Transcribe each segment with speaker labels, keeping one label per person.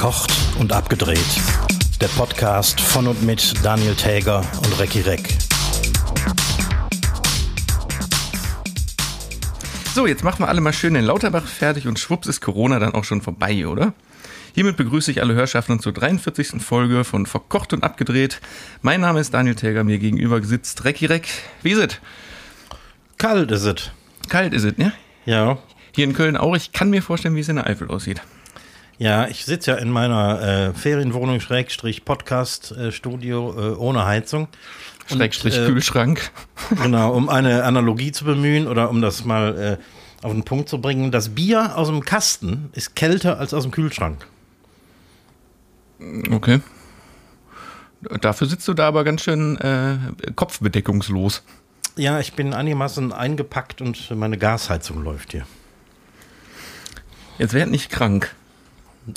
Speaker 1: Verkocht und abgedreht. Der Podcast von und mit Daniel Täger und Recki Reck.
Speaker 2: So, jetzt machen wir alle mal schön den Lauterbach fertig und schwupps ist Corona dann auch schon vorbei, oder? Hiermit begrüße ich alle Hörschaften zur 43. Folge von Verkocht und Abgedreht. Mein Name ist Daniel Täger, mir gegenüber sitzt Recki Reck. Wie ist es?
Speaker 1: Kalt ist es.
Speaker 2: Kalt ist es, ne?
Speaker 1: Ja.
Speaker 2: Hier in Köln auch. Ich kann mir vorstellen, wie es in der Eifel aussieht.
Speaker 1: Ja, ich sitze ja in meiner äh, Ferienwohnung Schrägstrich Podcast äh, Studio äh, ohne Heizung. Und,
Speaker 2: Schrägstrich
Speaker 1: äh,
Speaker 2: Kühlschrank.
Speaker 1: Genau, um eine Analogie zu bemühen oder um das mal äh, auf den Punkt zu bringen. Das Bier aus dem Kasten ist kälter als aus dem Kühlschrank.
Speaker 2: Okay. Dafür sitzt du da aber ganz schön kopfbedeckungslos.
Speaker 1: Ja, ich bin einigermaßen eingepackt und meine Gasheizung läuft hier.
Speaker 2: Jetzt werd nicht krank.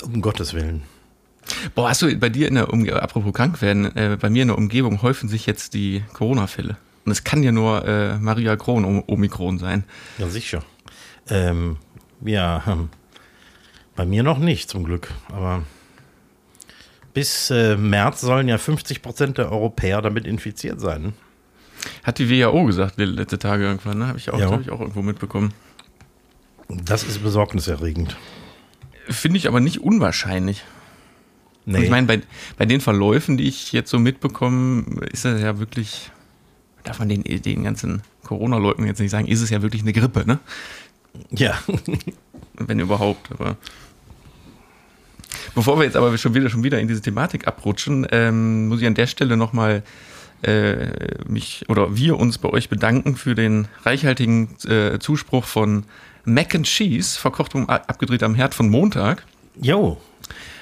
Speaker 1: Um Gottes Willen.
Speaker 2: Boah, hast du bei dir in der Umgebung, apropos krank werden, äh, bei mir in der Umgebung häufen sich jetzt die Corona-Fälle. Und es kann ja nur äh, Maria Kron um Omikron sein.
Speaker 1: Ja, sicher. Ähm, ja, hm. bei mir noch nicht, zum Glück. Aber bis äh, März sollen ja 50 Prozent der Europäer damit infiziert sein.
Speaker 2: Hat die WHO gesagt, die letzte Tage irgendwann, ne? Habe ich, auch-
Speaker 1: Ja.
Speaker 2: hab ich auch irgendwo mitbekommen.
Speaker 1: Das ist besorgniserregend.
Speaker 2: Finde ich aber nicht unwahrscheinlich.
Speaker 1: Nee.
Speaker 2: Und ich meine, bei, bei den Verläufen, die ich jetzt so mitbekomme, ist das ja wirklich, darf man den, den ganzen Corona-Leuten jetzt nicht sagen, ist es ja wirklich eine Grippe, ne?
Speaker 1: ja.
Speaker 2: Wenn überhaupt, aber. Bevor wir jetzt aber schon wieder, schon wieder in diese Thematik abrutschen, ähm, muss ich an der Stelle nochmal äh, mich oder wir uns bei euch bedanken für den reichhaltigen äh, Zuspruch von Mac and Cheese, verkocht und ab- abgedreht am Herd von Montag,
Speaker 1: Jo.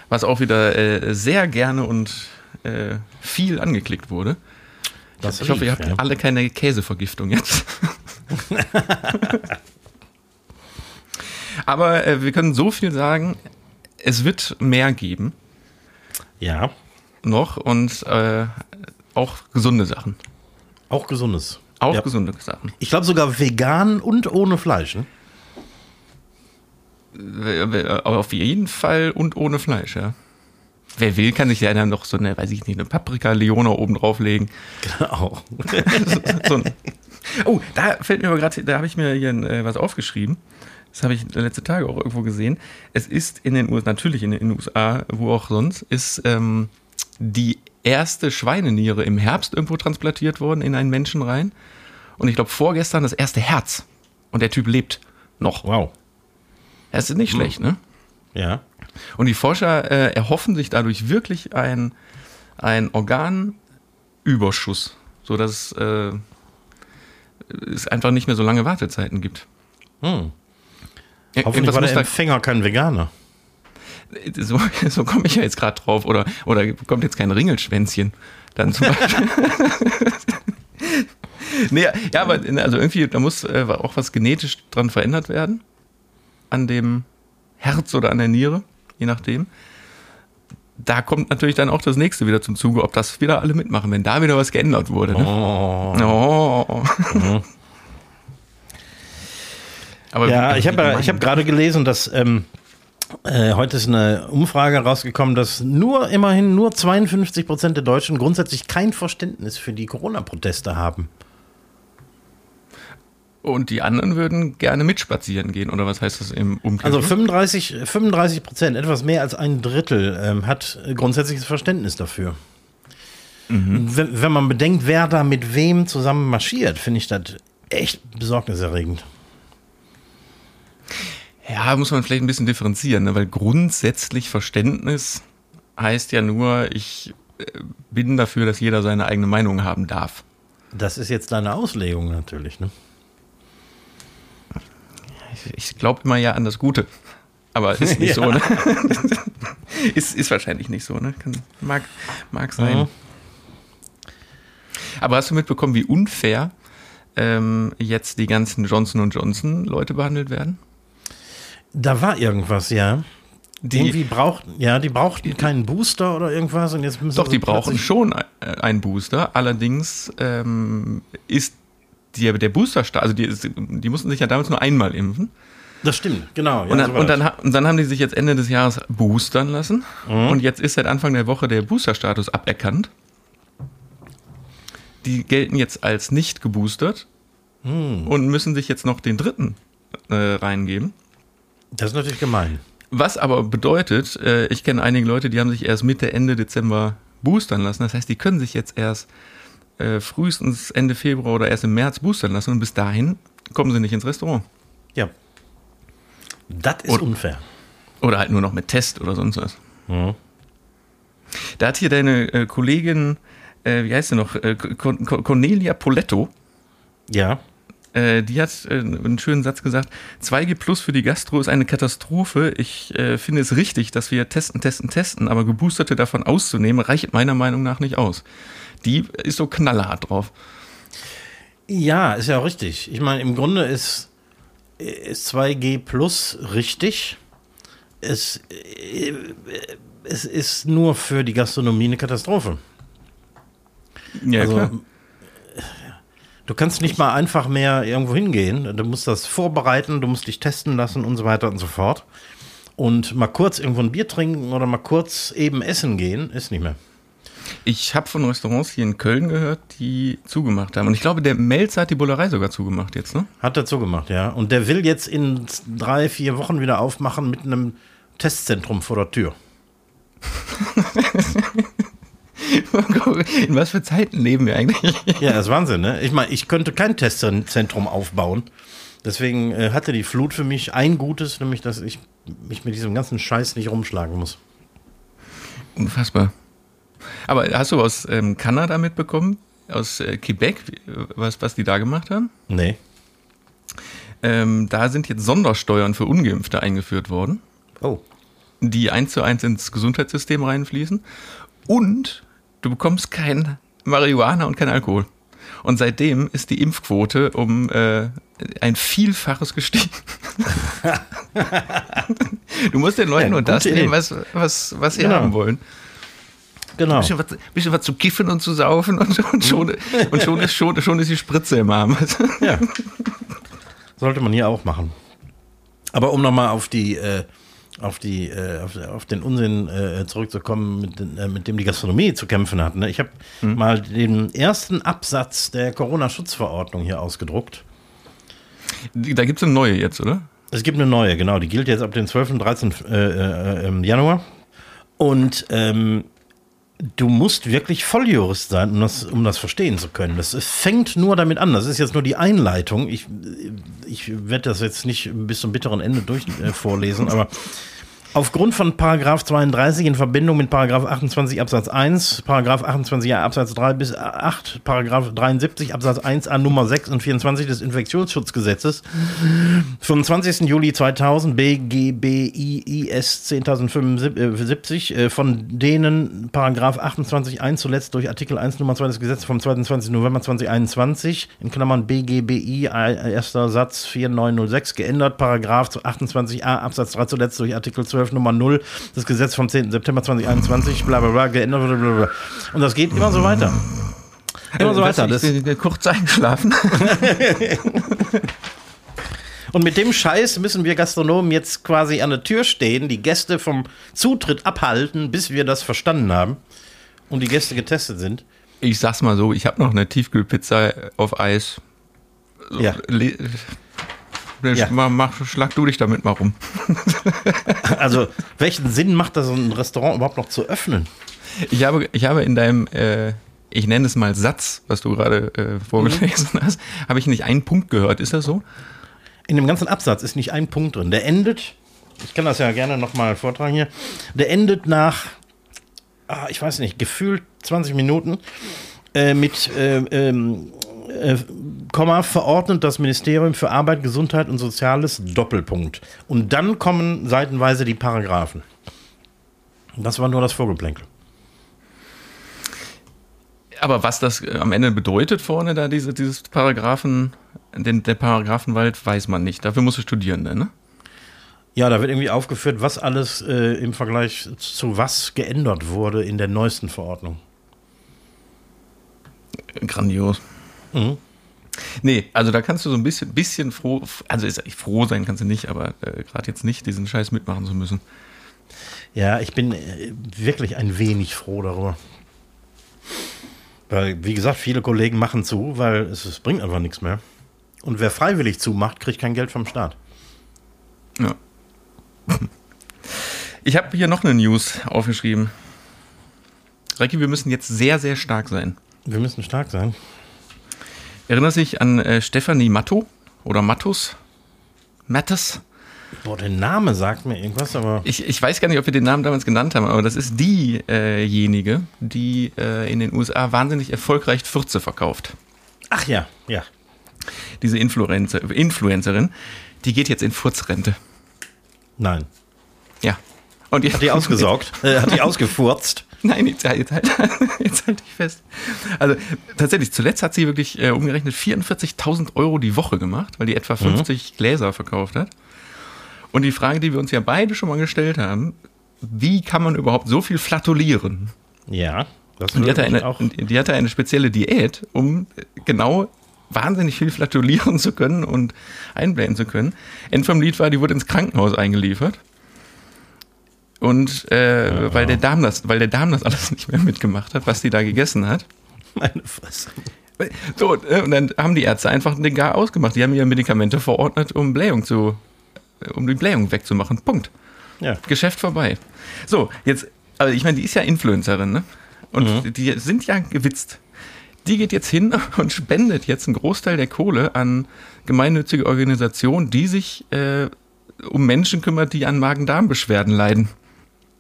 Speaker 2: was auch wieder äh, sehr gerne und äh, viel angeklickt wurde.
Speaker 1: Das
Speaker 2: Ich hoffe, ihr habt
Speaker 1: ja.
Speaker 2: alle keine Käsevergiftung jetzt. Aber äh, wir können so viel sagen, es wird mehr geben
Speaker 1: Ja.
Speaker 2: noch und äh, auch gesunde Sachen.
Speaker 1: Auch gesundes.
Speaker 2: Auch
Speaker 1: Ja.
Speaker 2: gesunde Sachen.
Speaker 1: Ich glaube sogar vegan und ohne Fleisch. Ne?
Speaker 2: Auf jeden Fall und ohne Fleisch, ja. Wer will, kann sich ja dann noch so eine, weiß ich nicht, eine Paprika-Leona oben drauflegen.
Speaker 1: Genau.
Speaker 2: so ein, oh, da fällt mir aber gerade, da habe ich mir hier äh, was aufgeschrieben. Das habe ich letzte Tage auch irgendwo gesehen. Es ist in den USA, natürlich in den USA, wo auch sonst, ist ähm, die erste Schweineniere im Herbst irgendwo transplantiert worden in einen Menschen rein. Und ich glaube vorgestern das erste Herz. Und der Typ lebt noch.
Speaker 1: Wow.
Speaker 2: Das ist nicht schlecht, ne?
Speaker 1: Ja.
Speaker 2: Und die Forscher äh, erhoffen sich dadurch wirklich ein, ein Organüberschuss, sodass äh, es einfach nicht mehr so lange Wartezeiten gibt.
Speaker 1: Hm. Hoffentlich war der Empfänger kein Veganer.
Speaker 2: so, so komme ich ja jetzt gerade drauf. Oder, oder kommt jetzt kein Ringelschwänzchen dann zum Beispiel. nee, ja, aber also irgendwie, da muss äh, auch was genetisch dran verändert werden. An dem Herz oder an der Niere, je nachdem. Da kommt natürlich dann auch das nächste wieder zum Zuge, ob das wieder alle mitmachen, wenn da wieder was geändert wurde. Ne?
Speaker 1: Oh.
Speaker 2: Oh. Aber
Speaker 1: Ja,
Speaker 2: wie-
Speaker 1: ich habe ich hab gerade gelesen, dass ähm, äh, heute ist eine Umfrage rausgekommen, dass nur immerhin nur 52 Prozent der Deutschen grundsätzlich kein Verständnis für die Corona-Proteste haben.
Speaker 2: Und die anderen würden gerne mitspazieren gehen, oder was heißt das im Umkehrschluss?
Speaker 1: Also 35 35 Prozent, etwas mehr als ein Drittel, ähm, hat grundsätzliches Verständnis dafür. Wenn, wenn man bedenkt, wer da mit wem zusammen marschiert, finde ich das echt besorgniserregend.
Speaker 2: Ja, muss man vielleicht ein bisschen differenzieren, ne? weil grundsätzlich Verständnis heißt ja nur, ich äh, bin dafür, dass jeder seine eigene Meinung haben darf.
Speaker 1: Das ist jetzt deine Auslegung natürlich, ne?
Speaker 2: Ich, glaube immer ja an das Gute. Aber ist nicht so, ne? ist, ist wahrscheinlich nicht so, ne? Kann, mag, mag sein.
Speaker 1: Mhm.
Speaker 2: Aber hast du mitbekommen, wie unfair ähm, jetzt die ganzen Johnson Johnson Leute behandelt werden?
Speaker 1: Da war irgendwas, ja.
Speaker 2: Die-
Speaker 1: Irgendwie braucht, ja, die brauchten keinen Booster oder irgendwas und jetzt müssen
Speaker 2: Doch, die brauchen schon äh, einen Booster. Allerdings ähm, ist die, der Booster, also die, die mussten sich ja damals nur einmal impfen.
Speaker 1: Das stimmt, genau.
Speaker 2: Ja, und, dann, so und, dann, und, dann, haben die sich jetzt Ende des Jahres boostern lassen. Mhm. Und jetzt ist seit Anfang der Woche der Booster-Status aberkannt. Die gelten jetzt als nicht geboostert mhm. und müssen sich jetzt noch den dritten äh, reingeben.
Speaker 1: Das ist natürlich gemein.
Speaker 2: Was aber bedeutet, äh, ich kenne einige Leute, die haben sich erst Mitte, Ende Dezember boostern lassen. Das heißt, die können sich jetzt erst äh, frühestens Ende Februar oder erst im März boostern lassen und bis dahin kommen sie nicht ins Restaurant.
Speaker 1: Ja. Das ist oder, unfair.
Speaker 2: Oder halt nur noch mit Test oder sonst was. Mhm. Da hat hier deine äh, Kollegin, äh, wie heißt sie noch, äh, Cornelia Poletto.
Speaker 1: Ja.
Speaker 2: Äh, die hat äh, einen schönen Satz gesagt: 2G Plus für die Gastro ist eine Katastrophe. Ich finde es richtig, dass wir testen, testen, testen, aber Geboosterte davon auszunehmen, reicht meiner Meinung nach nicht aus. Die ist so knallhart drauf.
Speaker 1: Ja, ist ja auch richtig. Ich meine, im Grunde ist, ist 2G Plus richtig. Es, es ist nur für die Gastronomie eine Katastrophe.
Speaker 2: Ja, also, klar.
Speaker 1: Du kannst nicht mal einfach mehr irgendwo hingehen. Du musst das vorbereiten, du musst dich testen lassen und so weiter und so fort. Und mal kurz irgendwo ein Bier trinken oder mal kurz eben essen gehen, ist nicht mehr.
Speaker 2: Ich habe von Restaurants hier in Köln gehört, die zugemacht haben. Und ich glaube, der Melzer hat die Bullerei sogar zugemacht jetzt, ne?
Speaker 1: Hat er zugemacht, ja. Und der will jetzt in drei, vier Wochen wieder aufmachen mit einem Testzentrum vor der Tür.
Speaker 2: In was für Zeiten leben wir eigentlich?
Speaker 1: Ja, das ist Wahnsinn, ne? Ich meine, ich könnte kein Testzentrum aufbauen. Deswegen äh, hatte die Flut für mich ein Gutes, nämlich, dass ich mich mit diesem ganzen Scheiß nicht rumschlagen muss.
Speaker 2: Unfassbar. Aber hast du aus ähm, Kanada mitbekommen, aus äh, Quebec, was, was die da gemacht haben?
Speaker 1: Nee.
Speaker 2: Ähm, da sind jetzt Sondersteuern für Ungeimpfte eingeführt worden.
Speaker 1: Oh.
Speaker 2: Die eins zu eins ins Gesundheitssystem reinfließen. Und du bekommst kein Marihuana und kein Alkohol. Und seitdem ist die Impfquote um äh, ein Vielfaches gestiegen. du musst den Leuten ja, nur das nehmen, was, was, was sie genau. haben wollen.
Speaker 1: Genau. Ein
Speaker 2: bisschen was, bisschen was zu kiffen und zu saufen und, und, schon, und schon, ist, schon, schon ist die Spritze im Arm.
Speaker 1: ja. Sollte man hier auch machen. Aber um nochmal auf die äh, auf, die, äh, auf, auf, den Unsinn äh, zurückzukommen, mit, äh, mit, dem die Gastronomie zu kämpfen hat. Ne? Ich habe mhm. mal den ersten Absatz der Corona-Schutzverordnung hier ausgedruckt.
Speaker 2: Da gibt es eine neue jetzt, oder?
Speaker 1: Es gibt eine neue, genau. Die gilt jetzt ab dem 12. und 13. Äh, äh, Januar. Und ähm, du musst wirklich Volljurist sein, um das, um das verstehen zu können. Das fängt nur damit an. Das ist jetzt nur die Einleitung. Ich, ich werde das jetzt nicht bis zum bitteren Ende durch äh, vorlesen, aber Aufgrund von Paragraph 32 in Verbindung mit Paragraph 28 Absatz 1, Paragraph 28a Absatz 3 bis 8, Paragraph 73 Absatz 1a Nummer 6 und 24 des Infektionsschutzgesetzes vom 20. Juli 2000 BGBIIS 10.075, äh, von denen Paragraph 28.1 zuletzt durch Artikel 1 Nummer 2 des Gesetzes vom 22. November 2021 in Klammern BGBI erster Satz 4906 geändert, Paragraph 28a Absatz 3 zuletzt durch Artikel 12 12 Nummer 0 das Gesetz vom 10. September 2021, bla bla bla, geändert. Bla bla bla. Und das geht immer so weiter.
Speaker 2: Immer so weiter. Das
Speaker 1: ich bin kurz eingeschlafen. Und mit dem Scheiß müssen wir Gastronomen jetzt quasi an der Tür stehen, die Gäste vom Zutritt abhalten, bis wir das verstanden haben und die Gäste getestet sind.
Speaker 2: Ich sag's mal so, ich habe noch eine Tiefkühlpizza auf Eis.
Speaker 1: Ja.
Speaker 2: Ja. Mach, schlag du dich damit mal rum.
Speaker 1: also, welchen Sinn macht das, so ein Restaurant überhaupt noch zu öffnen?
Speaker 2: Ich habe, ich habe in deinem, äh, ich nenne es mal Satz, was du gerade äh, vorgelesen mhm. hast, habe ich nicht einen Punkt gehört. Ist das so?
Speaker 1: In dem ganzen Absatz ist nicht ein Punkt drin. Der endet, ich kann das ja gerne nochmal vortragen hier, der endet nach, ah, ich weiß nicht, gefühlt 20 Minuten äh, mit äh, ähm, äh, Komma, verordnet das Ministerium für Arbeit, Gesundheit und Soziales, Doppelpunkt. Und dann kommen seitenweise die Paragraphen. Das war nur das Vorgeplänkel.
Speaker 2: Aber was das äh, am Ende bedeutet vorne, da diese, dieses Paragraphen, den, der Paragraphenwald, weiß man nicht. Dafür muss du studieren, ne?
Speaker 1: Ja, da wird irgendwie aufgeführt, was alles äh, im Vergleich zu was geändert wurde in der neuesten Verordnung.
Speaker 2: Grandios. Mhm. Nee, also da kannst du so ein bisschen, bisschen froh, also ist, froh sein kannst du nicht, aber äh, gerade jetzt nicht, diesen Scheiß mitmachen zu müssen.
Speaker 1: Ja, ich bin äh, wirklich ein wenig froh darüber. Weil, wie gesagt, viele Kollegen machen zu, weil es, es bringt einfach nichts mehr. Und wer freiwillig zumacht, kriegt kein Geld vom Staat.
Speaker 2: Ja. Ich habe hier noch eine News aufgeschrieben. Reiki, wir müssen jetzt sehr, sehr stark sein.
Speaker 1: Wir müssen stark sein.
Speaker 2: Erinnerst du dich an äh, Stefanie Matto oder Mattus? Mattes?
Speaker 1: Boah, der Name sagt mir irgendwas, aber.
Speaker 2: Ich, ich weiß gar nicht, ob wir den Namen damals genannt haben, aber das ist diejenige, äh die äh, in den USA wahnsinnig erfolgreich Fürze verkauft.
Speaker 1: Ach ja, ja.
Speaker 2: Diese Influencer, Influencerin, die geht jetzt in Furzrente.
Speaker 1: Nein.
Speaker 2: Ja.
Speaker 1: Und die, hat die ausgesaugt? äh, hat die ausgefurzt?
Speaker 2: Nein, jetzt, jetzt, halt, jetzt halt ich fest. Also tatsächlich, zuletzt hat sie wirklich äh, umgerechnet 44.000 Euro die Woche gemacht, weil die etwa 50 mhm. Gläser verkauft hat. Und die Frage, die wir uns ja beide schon mal gestellt haben, wie kann man überhaupt so viel flatulieren?
Speaker 1: Ja,
Speaker 2: das und die hatte, eine, auch. die hatte eine spezielle Diät, um genau wahnsinnig viel flatulieren zu können und einblähen zu können. End vom Lied war, die wurde ins Krankenhaus eingeliefert. Und äh, ja. weil der Darm das, weil der Darm das alles nicht mehr mitgemacht hat, was die da gegessen hat. Meine Fresse. So, äh, und dann haben die Ärzte einfach den Gar ausgemacht. Die haben ihr Medikamente verordnet, um Blähung zu, äh, um die Blähung wegzumachen. Punkt. Ja. Geschäft vorbei. So, jetzt, also ich meine, die ist ja Influencerin, ne? Und mhm. die sind ja gewitzt. Die geht jetzt hin und spendet jetzt einen Großteil der Kohle an gemeinnützige Organisationen, die sich äh, um Menschen kümmert, die an Magen-Darm-Beschwerden leiden.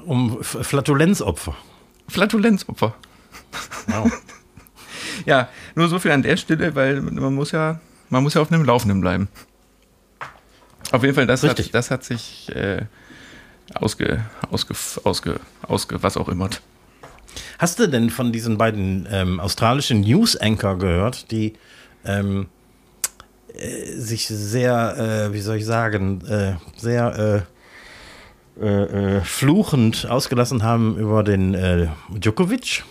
Speaker 1: Um Flatulenzopfer.
Speaker 2: Flatulenzopfer. Wow. ja, nur so viel an der Stelle, weil man muss ja, man muss ja auf einem Laufenden bleiben. Auf jeden Fall, das, hat, das hat sich äh, ausge, ausge, ausge, ausge, was auch immer.
Speaker 1: Hast du denn von diesen beiden ähm, australischen News Anchor gehört, die ähm, äh, sich sehr, äh, wie soll ich sagen, äh, sehr äh, äh, äh, fluchend ausgelassen haben über den Djokovic?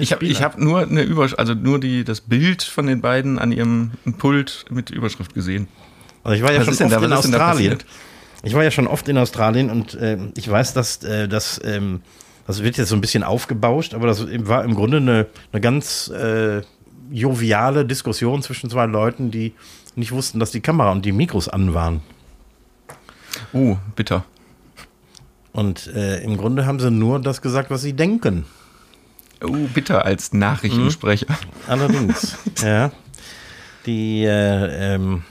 Speaker 2: Ich habe hab nur eine Übersch also nur die, das Bild von den beiden an ihrem Pult mit Überschrift gesehen.
Speaker 1: Also ich war ja was schon oft da, in Australien. Ich war ja schon oft in Australien und äh, ich weiß, dass äh, das, ähm, das wird jetzt so ein bisschen aufgebauscht, aber das war im Grunde eine, eine ganz äh, joviale Diskussion zwischen zwei Leuten, die nicht wussten, dass die Kamera und die Mikros an waren.
Speaker 2: Uh, bitter.
Speaker 1: Und äh, im Grunde haben sie nur das gesagt, was sie denken.
Speaker 2: Uh, bitter als Nachrichtensprecher. Mhm.
Speaker 1: Allerdings, ja. Die, äh, ähm,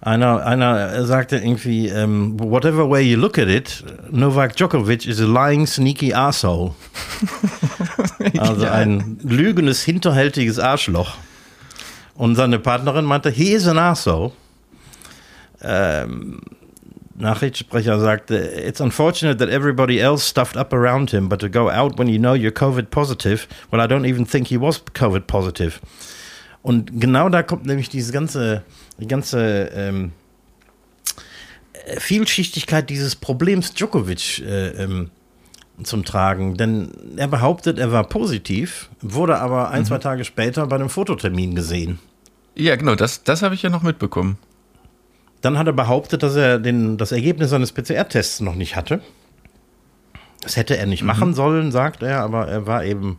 Speaker 1: einer, einer sagte irgendwie, ähm, whatever way you look at it, Novak Djokovic is a lying, sneaky asshole. also ein lügendes, hinterhältiges Arschloch. Und seine Partnerin meinte, he is an asshole. Ähm, Nachrichtensprecher sagte, it's unfortunate that everybody else stuffed up around him, but to go out when you know you're COVID positive, well, I don't even think he was COVID positive. Und genau da kommt nämlich diese ganze, die ganze ähm, Vielschichtigkeit dieses Problems Djokovic äh, ähm, zum Tragen. Denn er behauptet, er war positiv, wurde aber ein, mhm. zwei Tage später bei einem Fototermin gesehen.
Speaker 2: Ja, genau, das, das habe ich ja noch mitbekommen.
Speaker 1: Dann hat er behauptet, dass er den, das Ergebnis seines PCR-Tests noch nicht hatte. Das hätte er nicht mhm. machen sollen, sagt er, aber er war eben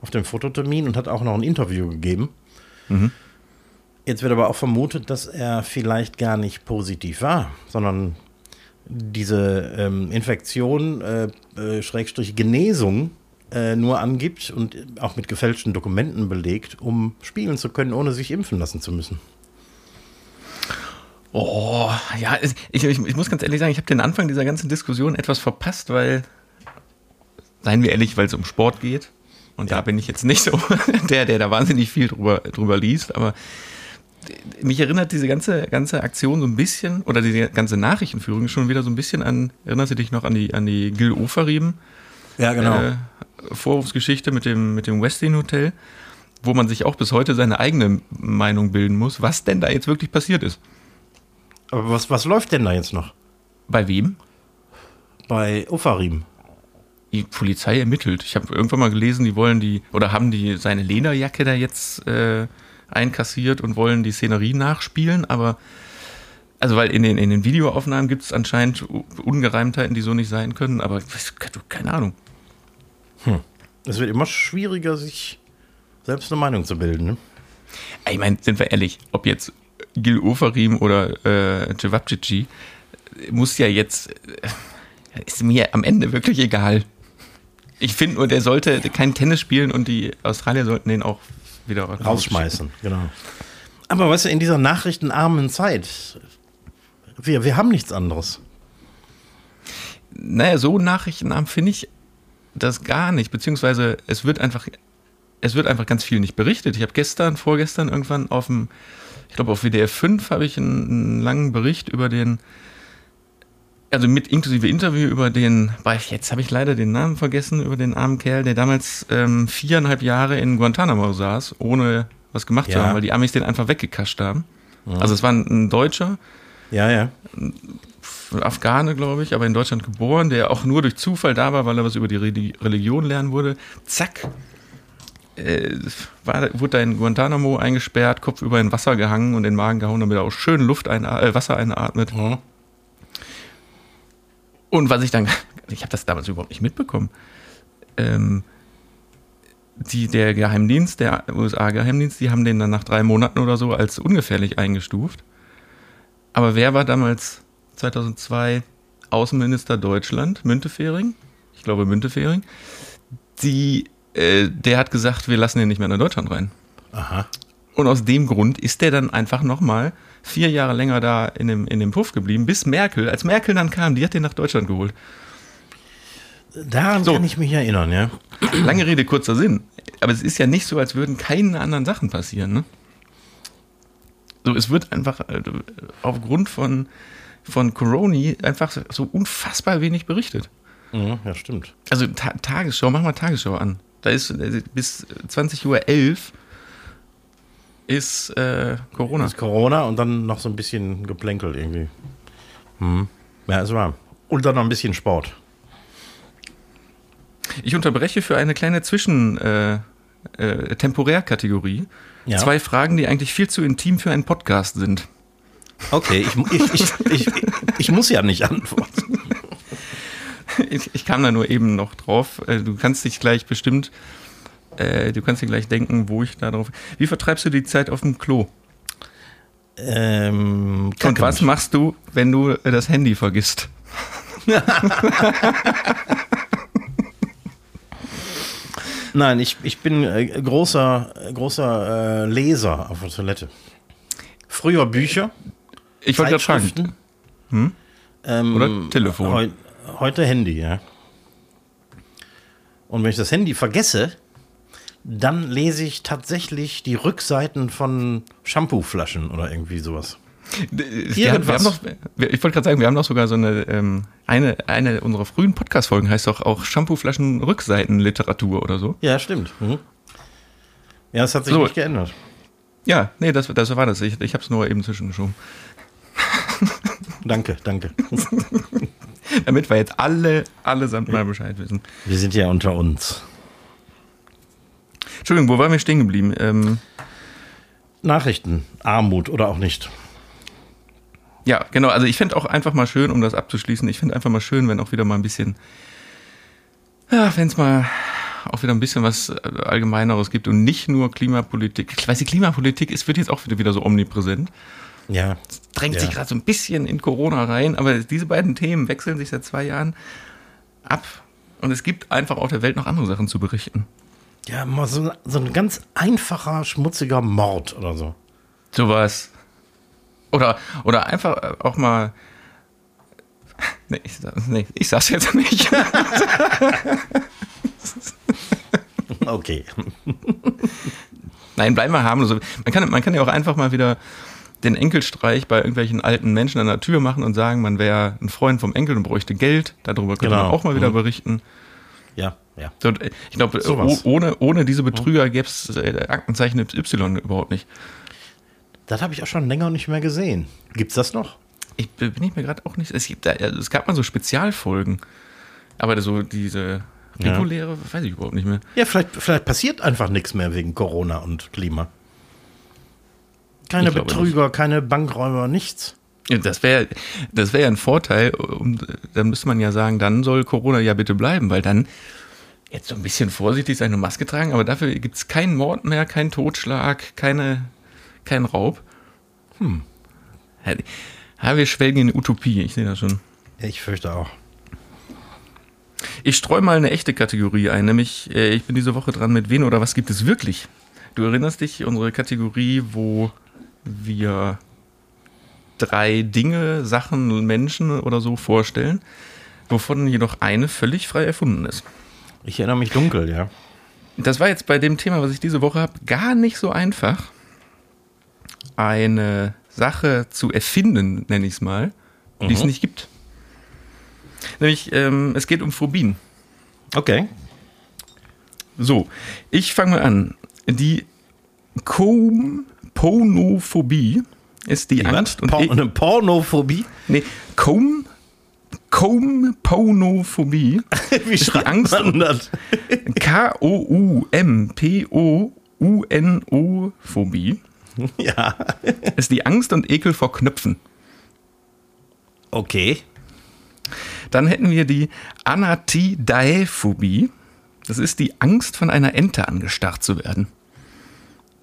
Speaker 1: auf dem Fototermin und hat auch noch ein Interview gegeben. Mhm. Jetzt wird aber auch vermutet, dass er vielleicht gar nicht positiv war, sondern diese ähm, Infektion, äh, äh, Schrägstrich Genesung, äh, nur angibt und auch mit gefälschten Dokumenten belegt, um spielen zu können, ohne sich impfen lassen zu müssen.
Speaker 2: Oh, ja, ich, ich, ich muss ganz ehrlich sagen, ich habe den Anfang dieser ganzen Diskussion etwas verpasst, weil, seien wir ehrlich, weil es um Sport geht. Und ja. da bin ich jetzt nicht so der, der da wahnsinnig viel drüber, drüber liest, aber mich erinnert diese ganze, ganze Aktion so ein bisschen, oder die ganze Nachrichtenführung schon wieder so ein bisschen an, erinnerst du dich noch an die, an die Gil Oferim?
Speaker 1: Ja, genau. Äh,
Speaker 2: Vorwurfsgeschichte mit dem, mit dem Westin Hotel, wo man sich auch bis heute seine eigene Meinung bilden muss, was denn da jetzt wirklich passiert ist.
Speaker 1: Aber was, was läuft denn da jetzt noch?
Speaker 2: Bei wem?
Speaker 1: Bei Ofarim
Speaker 2: die Polizei ermittelt. Ich habe irgendwann mal gelesen, die wollen die oder haben die seine Lederjacke da jetzt äh, einkassiert und wollen die Szenerie nachspielen, aber also weil in den, in den Videoaufnahmen gibt es anscheinend Ungereimtheiten, die so nicht sein können, aber keine Ahnung.
Speaker 1: Hm. Es wird immer schwieriger, sich selbst eine Meinung zu bilden. Ne?
Speaker 2: Ich meine, sind wir ehrlich, ob jetzt Gil Oferim oder äh, Cevapcici, muss ja jetzt, äh, ist mir am Ende wirklich egal. Ich finde nur, der sollte kein Tennis spielen und die Australier sollten den auch wieder
Speaker 1: rausschmeißen. Genau. Aber weißt du, in dieser nachrichtenarmen Zeit, wir, wir haben nichts anderes.
Speaker 2: Naja, so nachrichtenarm finde ich das gar nicht, beziehungsweise es wird einfach, es wird einfach ganz viel nicht berichtet. Ich habe gestern, vorgestern irgendwann auf dem, ich glaube auf WDR 5 habe ich einen, einen, langen Bericht über den, also mit inklusive Interview über den, jetzt habe ich leider den Namen vergessen, über den armen Kerl, der damals ähm, viereinhalb Jahre in Guantanamo saß, ohne was gemacht ja. zu haben, weil die Amis den einfach weggekascht haben. Ja. Also es war ein, ein Deutscher.
Speaker 1: Ja, ja.
Speaker 2: Afghane, glaube ich, aber in Deutschland geboren, der auch nur durch Zufall da war, weil er was über die Religion lernen wurde. Zack, äh, war, wurde da in Guantanamo eingesperrt, Kopf über in Wasser gehangen und den Magen gehauen, damit er auch schön Luft ein, äh, Wasser einatmet. Mhm. Und was ich dann, ich habe das damals überhaupt nicht mitbekommen. Ähm, die, der Geheimdienst, der USA-Geheimdienst, die haben den dann nach drei Monaten oder so als ungefährlich eingestuft. Aber wer war damals 2002 Außenminister Deutschland, Müntefering, ich glaube Müntefering, die, äh, der hat gesagt, wir lassen ihn nicht mehr nach Deutschland rein.
Speaker 1: Aha.
Speaker 2: Und aus dem Grund ist der dann einfach nochmal vier Jahre länger da in dem, in dem Puff geblieben, bis Merkel, als Merkel dann kam, die hat den nach Deutschland geholt.
Speaker 1: Daran so. kann ich mich erinnern, ja.
Speaker 2: Lange Rede, kurzer Sinn. Aber es ist ja nicht so, als würden keine anderen Sachen passieren, ne? So, es wird einfach äh, aufgrund von von Coroni einfach so unfassbar wenig berichtet.
Speaker 1: Ja, ja stimmt.
Speaker 2: Also Ta Tagesschau, mach mal Tagesschau an. Da ist äh, bis 20.11 Uhr ist äh, Corona. Ist
Speaker 1: Corona und dann noch so ein bisschen geplänkelt irgendwie. Hm. Ja, ist wahr. Und dann noch ein bisschen Sport.
Speaker 2: Ich unterbreche für eine kleine Zwischen- äh, äh, Temporärkategorie. Ja. Zwei Fragen, die eigentlich viel zu intim für einen Podcast sind.
Speaker 1: Okay, ich, ich, ich, ich muss ja nicht antworten.
Speaker 2: Ich, kam da nur eben noch drauf. Äh, du kannst dich gleich bestimmt, äh, du kannst dir gleich denken, wo ich da drauf. Wie vertreibst du die Zeit auf dem Klo?
Speaker 1: Ähm,
Speaker 2: Und was machst du, wenn du das Handy vergisst?
Speaker 1: Nein, ich, ich bin äh, großer, großer äh, Leser auf der Toilette. Früher Bücher.
Speaker 2: Ich wollte gerade fragen.
Speaker 1: Hm? Ähm,
Speaker 2: Oder Telefon. Heu,
Speaker 1: heute Handy, ja. Und wenn ich das Handy vergesse, dann lese ich tatsächlich die Rückseiten von Shampooflaschen oder irgendwie sowas.
Speaker 2: Wir haben, wir haben noch, ich wollte gerade sagen, wir haben noch sogar so eine, ähm, eine, eine unserer frühen Podcast-Folgen heißt doch auch Shampooflaschen Rückseitenliteratur oder so.
Speaker 1: Ja, stimmt. Mhm. Ja, es hat sich so. nicht geändert.
Speaker 2: Ja, nee, das, das war das. Ich, ich habe es nur eben zwischengeschoben.
Speaker 1: danke, danke.
Speaker 2: Damit wir jetzt alle, allesamt mal Bescheid wissen.
Speaker 1: Wir sind ja unter uns.
Speaker 2: Entschuldigung, wo waren wir stehen geblieben? Ähm,
Speaker 1: Nachrichten, Armut oder auch nicht.
Speaker 2: Ja, genau. Also ich finde auch einfach mal schön, um das abzuschließen, ich finde einfach mal schön, wenn auch wieder mal ein bisschen, ja, wenn es mal auch wieder ein bisschen was Allgemeineres gibt und nicht nur Klimapolitik. Ich weiß, die Klimapolitik ist, wird jetzt auch wieder so omnipräsent.
Speaker 1: Ja.
Speaker 2: Es drängt
Speaker 1: ja.
Speaker 2: sich gerade so ein bisschen in Corona rein, aber diese beiden Themen wechseln sich seit zwei Jahren ab. Und es gibt einfach auf der Welt noch andere Sachen zu berichten.
Speaker 1: Ja, mal so, so ein ganz einfacher, schmutziger Mord oder so.
Speaker 2: Sowas. Oder, oder einfach auch mal. Nee, ich, nee, ich sag's jetzt nicht.
Speaker 1: okay.
Speaker 2: Nein, bleiben wir harmlos. Man kann, man kann ja auch einfach mal wieder den Enkelstreich bei irgendwelchen alten Menschen an der Tür machen und sagen, man wäre ein Freund vom Enkel und bräuchte Geld. Darüber könnte genau. man auch mal wieder mhm. berichten.
Speaker 1: Ja, ja.
Speaker 2: So, ich glaube, ohne, ohne diese Betrüger gäbe es äh, Aktenzeichen Y überhaupt nicht.
Speaker 1: Das habe ich auch schon länger nicht mehr gesehen. Gibt es das noch?
Speaker 2: Ich bin ich mir gerade auch nicht. Es, gibt, es gab mal so Spezialfolgen. Aber so diese reguläre, ja. weiß ich überhaupt nicht mehr.
Speaker 1: Ja, vielleicht, vielleicht passiert einfach nichts mehr wegen Corona und Klima. Keine Betrüger, nicht. keine Bankräuber, nichts.
Speaker 2: Das wäre das wär ja ein Vorteil. Dann müsste man ja sagen, dann soll Corona ja bitte bleiben, weil dann jetzt so ein bisschen vorsichtig seine Maske tragen, aber dafür gibt es keinen Mord mehr, keinen Totschlag, keine, keinen Raub. Hm. Ja, wir schwelgen in Utopie, ich sehe das schon.
Speaker 1: Ich fürchte auch.
Speaker 2: Ich streue mal eine echte Kategorie ein, nämlich äh, ich bin diese Woche dran mit wen oder was gibt es wirklich? Du erinnerst dich, unsere Kategorie, wo wir drei Dinge, Sachen, Menschen oder so vorstellen, wovon jedoch eine völlig frei erfunden ist.
Speaker 1: Ich erinnere mich dunkel, ja.
Speaker 2: Das war jetzt bei dem Thema, was ich diese Woche habe, gar nicht so einfach, eine Sache zu erfinden, nenne ich es mal, die mhm. es nicht gibt. Nämlich, ähm, es geht um Phobien.
Speaker 1: Okay.
Speaker 2: So, ich fange mal an. Die Komponophobie ist die, die Angst
Speaker 1: und Por eine Pornophobie?
Speaker 2: Nee, Kom Komponophobie.
Speaker 1: Wie schreibt Angst man das?
Speaker 2: K-O-U-M-P-O-U-N-O-Phobie.
Speaker 1: Ja.
Speaker 2: ist die Angst und Ekel vor Knöpfen.
Speaker 1: Okay.
Speaker 2: Dann hätten wir die Anatidaephobie. Das ist die Angst, von einer Ente angestarrt zu werden.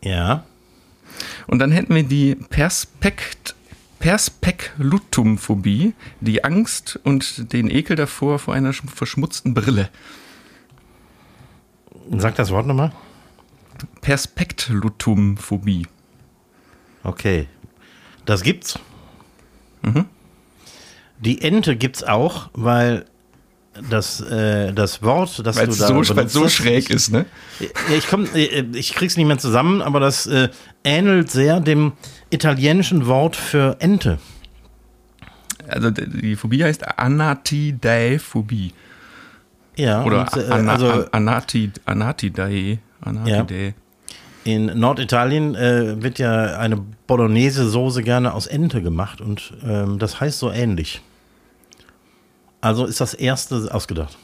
Speaker 1: Ja.
Speaker 2: Und dann hätten wir die Perspekt Perspeklutumphobie, die Angst und den Ekel davor vor einer verschmutzten Brille.
Speaker 1: Sag das Wort nochmal.
Speaker 2: Perspektlutumphobie.
Speaker 1: Okay. Das gibt's. Mhm. Die Ente gibt's auch, weil das, äh, das Wort, das
Speaker 2: Weil's du da so, benutzt, so schräg ist, ne?
Speaker 1: Ich, komm, äh, ich krieg's nicht mehr zusammen, aber das äh, ähnelt sehr dem italienischen Wort für Ente.
Speaker 2: Also die Phobie heißt Anatidae-Phobie.
Speaker 1: Ja.
Speaker 2: Oder und, äh, Ana, also, Anati, Anatidae. Anatidae. Ja.
Speaker 1: In Norditalien äh, wird ja eine Bolognese-Soße gerne aus Ente gemacht und ähm, das heißt so ähnlich. Also ist das erste ausgedacht.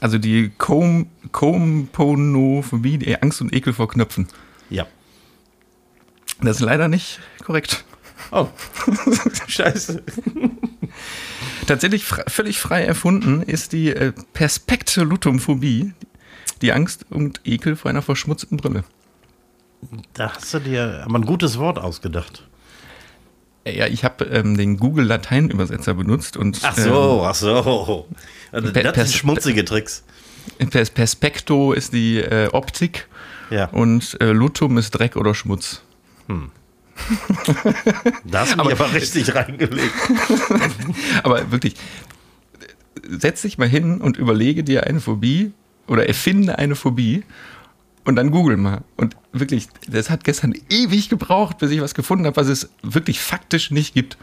Speaker 2: Also die Komponophobie, die Angst und Ekel vor Knöpfen.
Speaker 1: Ja.
Speaker 2: Das ist leider nicht korrekt.
Speaker 1: Oh, scheiße.
Speaker 2: Tatsächlich völlig frei erfunden ist die äh, Perspektolutumphobie, die Angst und Ekel vor einer verschmutzten Brille.
Speaker 1: Da hast du dir aber ein gutes Wort ausgedacht.
Speaker 2: Ja, ich habe ähm, den Google Latein-Übersetzer benutzt und.
Speaker 1: Ach so, ähm, ach so. Also, das sind schmutzige Tricks.
Speaker 2: Pers Perspekto ist die äh, Optik
Speaker 1: ja.
Speaker 2: und äh, Lutum ist Dreck oder Schmutz. Hm.
Speaker 1: Da hast du aber, aber richtig reingelegt.
Speaker 2: aber wirklich, setz dich mal hin und überlege dir eine Phobie oder erfinde eine Phobie und dann google mal. Und wirklich, das hat gestern ewig gebraucht, bis ich was gefunden habe, was es wirklich faktisch nicht gibt.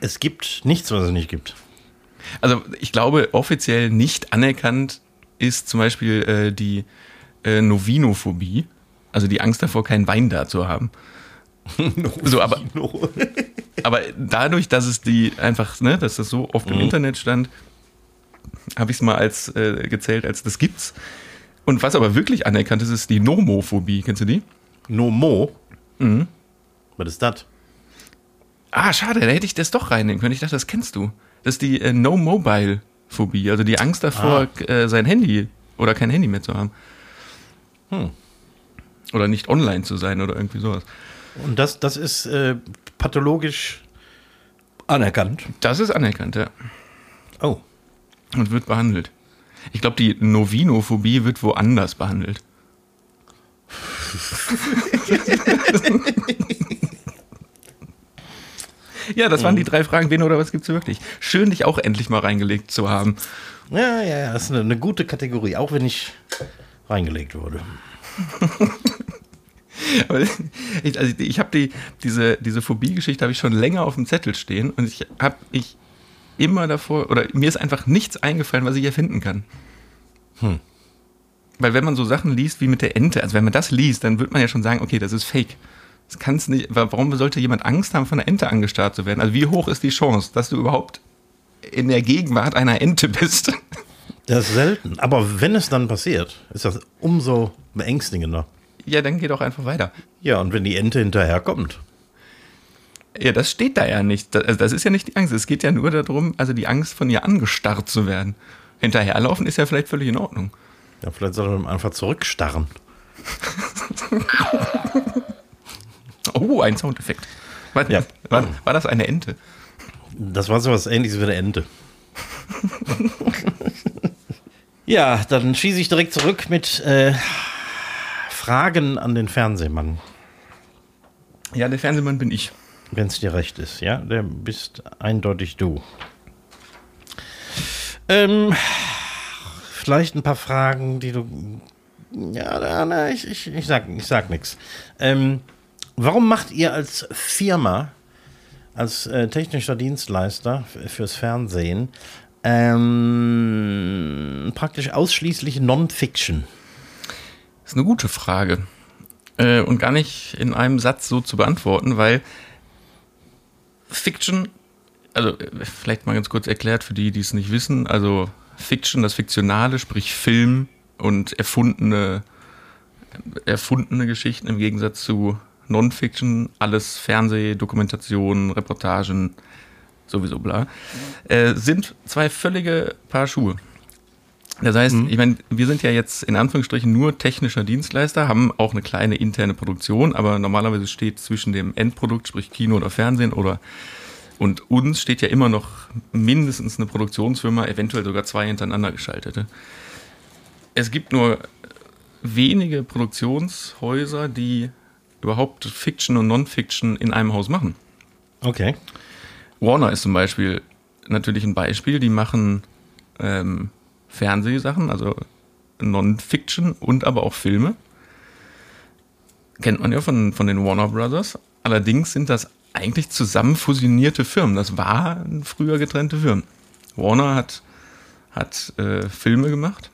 Speaker 1: Es gibt nichts, was es nicht gibt.
Speaker 2: Also ich glaube, offiziell nicht anerkannt ist zum Beispiel äh, die äh, Novinophobie, also die Angst davor, keinen Wein da zu haben. so, aber, aber dadurch, dass es die einfach, ne, dass das so oft mhm. im Internet stand, habe ich es mal als äh, gezählt, als das gibt's. Und was aber wirklich anerkannt ist, ist die Nomophobie. Kennst du die?
Speaker 1: Nomo?
Speaker 2: Mhm.
Speaker 1: Was ist das?
Speaker 2: Ah, schade, da hätte ich das doch reinnehmen können. Ich dachte, das kennst du. Das ist die äh, No-Mobile-Phobie, also die Angst davor, ah. äh, sein Handy oder kein Handy mehr zu haben. Hm. Oder nicht online zu sein oder irgendwie sowas.
Speaker 1: Und das, das ist äh, pathologisch anerkannt.
Speaker 2: Das ist anerkannt, ja.
Speaker 1: Oh.
Speaker 2: Und wird behandelt. Ich glaube, die Novinophobie wird woanders behandelt. ja, das waren die drei Fragen. Wen oder was gibt es wirklich? Schön, dich auch endlich mal reingelegt zu haben.
Speaker 1: Ja, ja, ja, das ist eine, eine gute Kategorie, auch wenn ich reingelegt wurde.
Speaker 2: ich, also ich habe die, diese, diese Phobie-Geschichte habe ich schon länger auf dem Zettel stehen und ich habe ich immer davor, oder mir ist einfach nichts eingefallen, was ich erfinden kann. Hm. Weil wenn man so Sachen liest wie mit der Ente, also wenn man das liest, dann wird man ja schon sagen, okay, das ist fake. Das kann's nicht, warum sollte jemand Angst haben, von einer Ente angestarrt zu werden? Also wie hoch ist die Chance, dass du überhaupt in der Gegenwart einer Ente bist?
Speaker 1: Das ist selten. Aber wenn es dann passiert, ist das umso beängstigender.
Speaker 2: Ja, dann geht doch einfach weiter.
Speaker 1: Ja, und wenn die Ente hinterherkommt.
Speaker 2: Ja, das steht da ja nicht. Das, also das ist ja nicht die Angst. Es geht ja nur darum, also die Angst von ihr angestarrt zu werden. Hinterherlaufen ist ja vielleicht völlig in Ordnung.
Speaker 1: Ja, vielleicht soll er einfach zurückstarren.
Speaker 2: oh, ein Soundeffekt. War, ja. war, war das eine Ente?
Speaker 1: Das war so was ähnliches wie eine Ente. ja, dann schieße ich direkt zurück mit äh, Fragen an den Fernsehmann.
Speaker 2: Ja, der Fernsehmann bin ich.
Speaker 1: Wenn es dir recht ist, ja, der bist eindeutig du. Ähm, vielleicht ein paar Fragen, die du. Ja, na, na, ich, ich, ich sag, ich sag nichts. Ähm, warum macht ihr als Firma, als äh, technischer Dienstleister fürs Fernsehen, ähm, praktisch ausschließlich Non-Fiction?
Speaker 2: Das ist eine gute Frage. Äh, und gar nicht in einem Satz so zu beantworten, weil Fiction, also vielleicht mal ganz kurz erklärt für die, die es nicht wissen, also Fiction, das Fiktionale, sprich Film und erfundene, erfundene Geschichten im Gegensatz zu Non-Fiction, alles Fernseh, Dokumentation, Reportagen, sowieso bla, äh, sind zwei völlige Paar Schuhe. Das heißt, mhm. ich meine, wir sind ja jetzt in Anführungsstrichen nur technischer Dienstleister, haben auch eine kleine interne Produktion, aber normalerweise steht zwischen dem Endprodukt, sprich Kino oder Fernsehen oder und uns steht ja immer noch mindestens eine Produktionsfirma, eventuell sogar zwei hintereinander geschaltete. Es gibt nur wenige Produktionshäuser, die überhaupt Fiction und Non-Fiction in einem Haus machen.
Speaker 1: Okay.
Speaker 2: Warner ist zum Beispiel natürlich ein Beispiel, die machen ähm, Fernsehsachen, also Non-Fiction und aber auch Filme. Kennt man ja von, von den Warner Brothers. Allerdings sind das eigentlich zusammen fusionierte Firmen. Das waren früher getrennte Firmen. Warner hat, hat äh, Filme gemacht.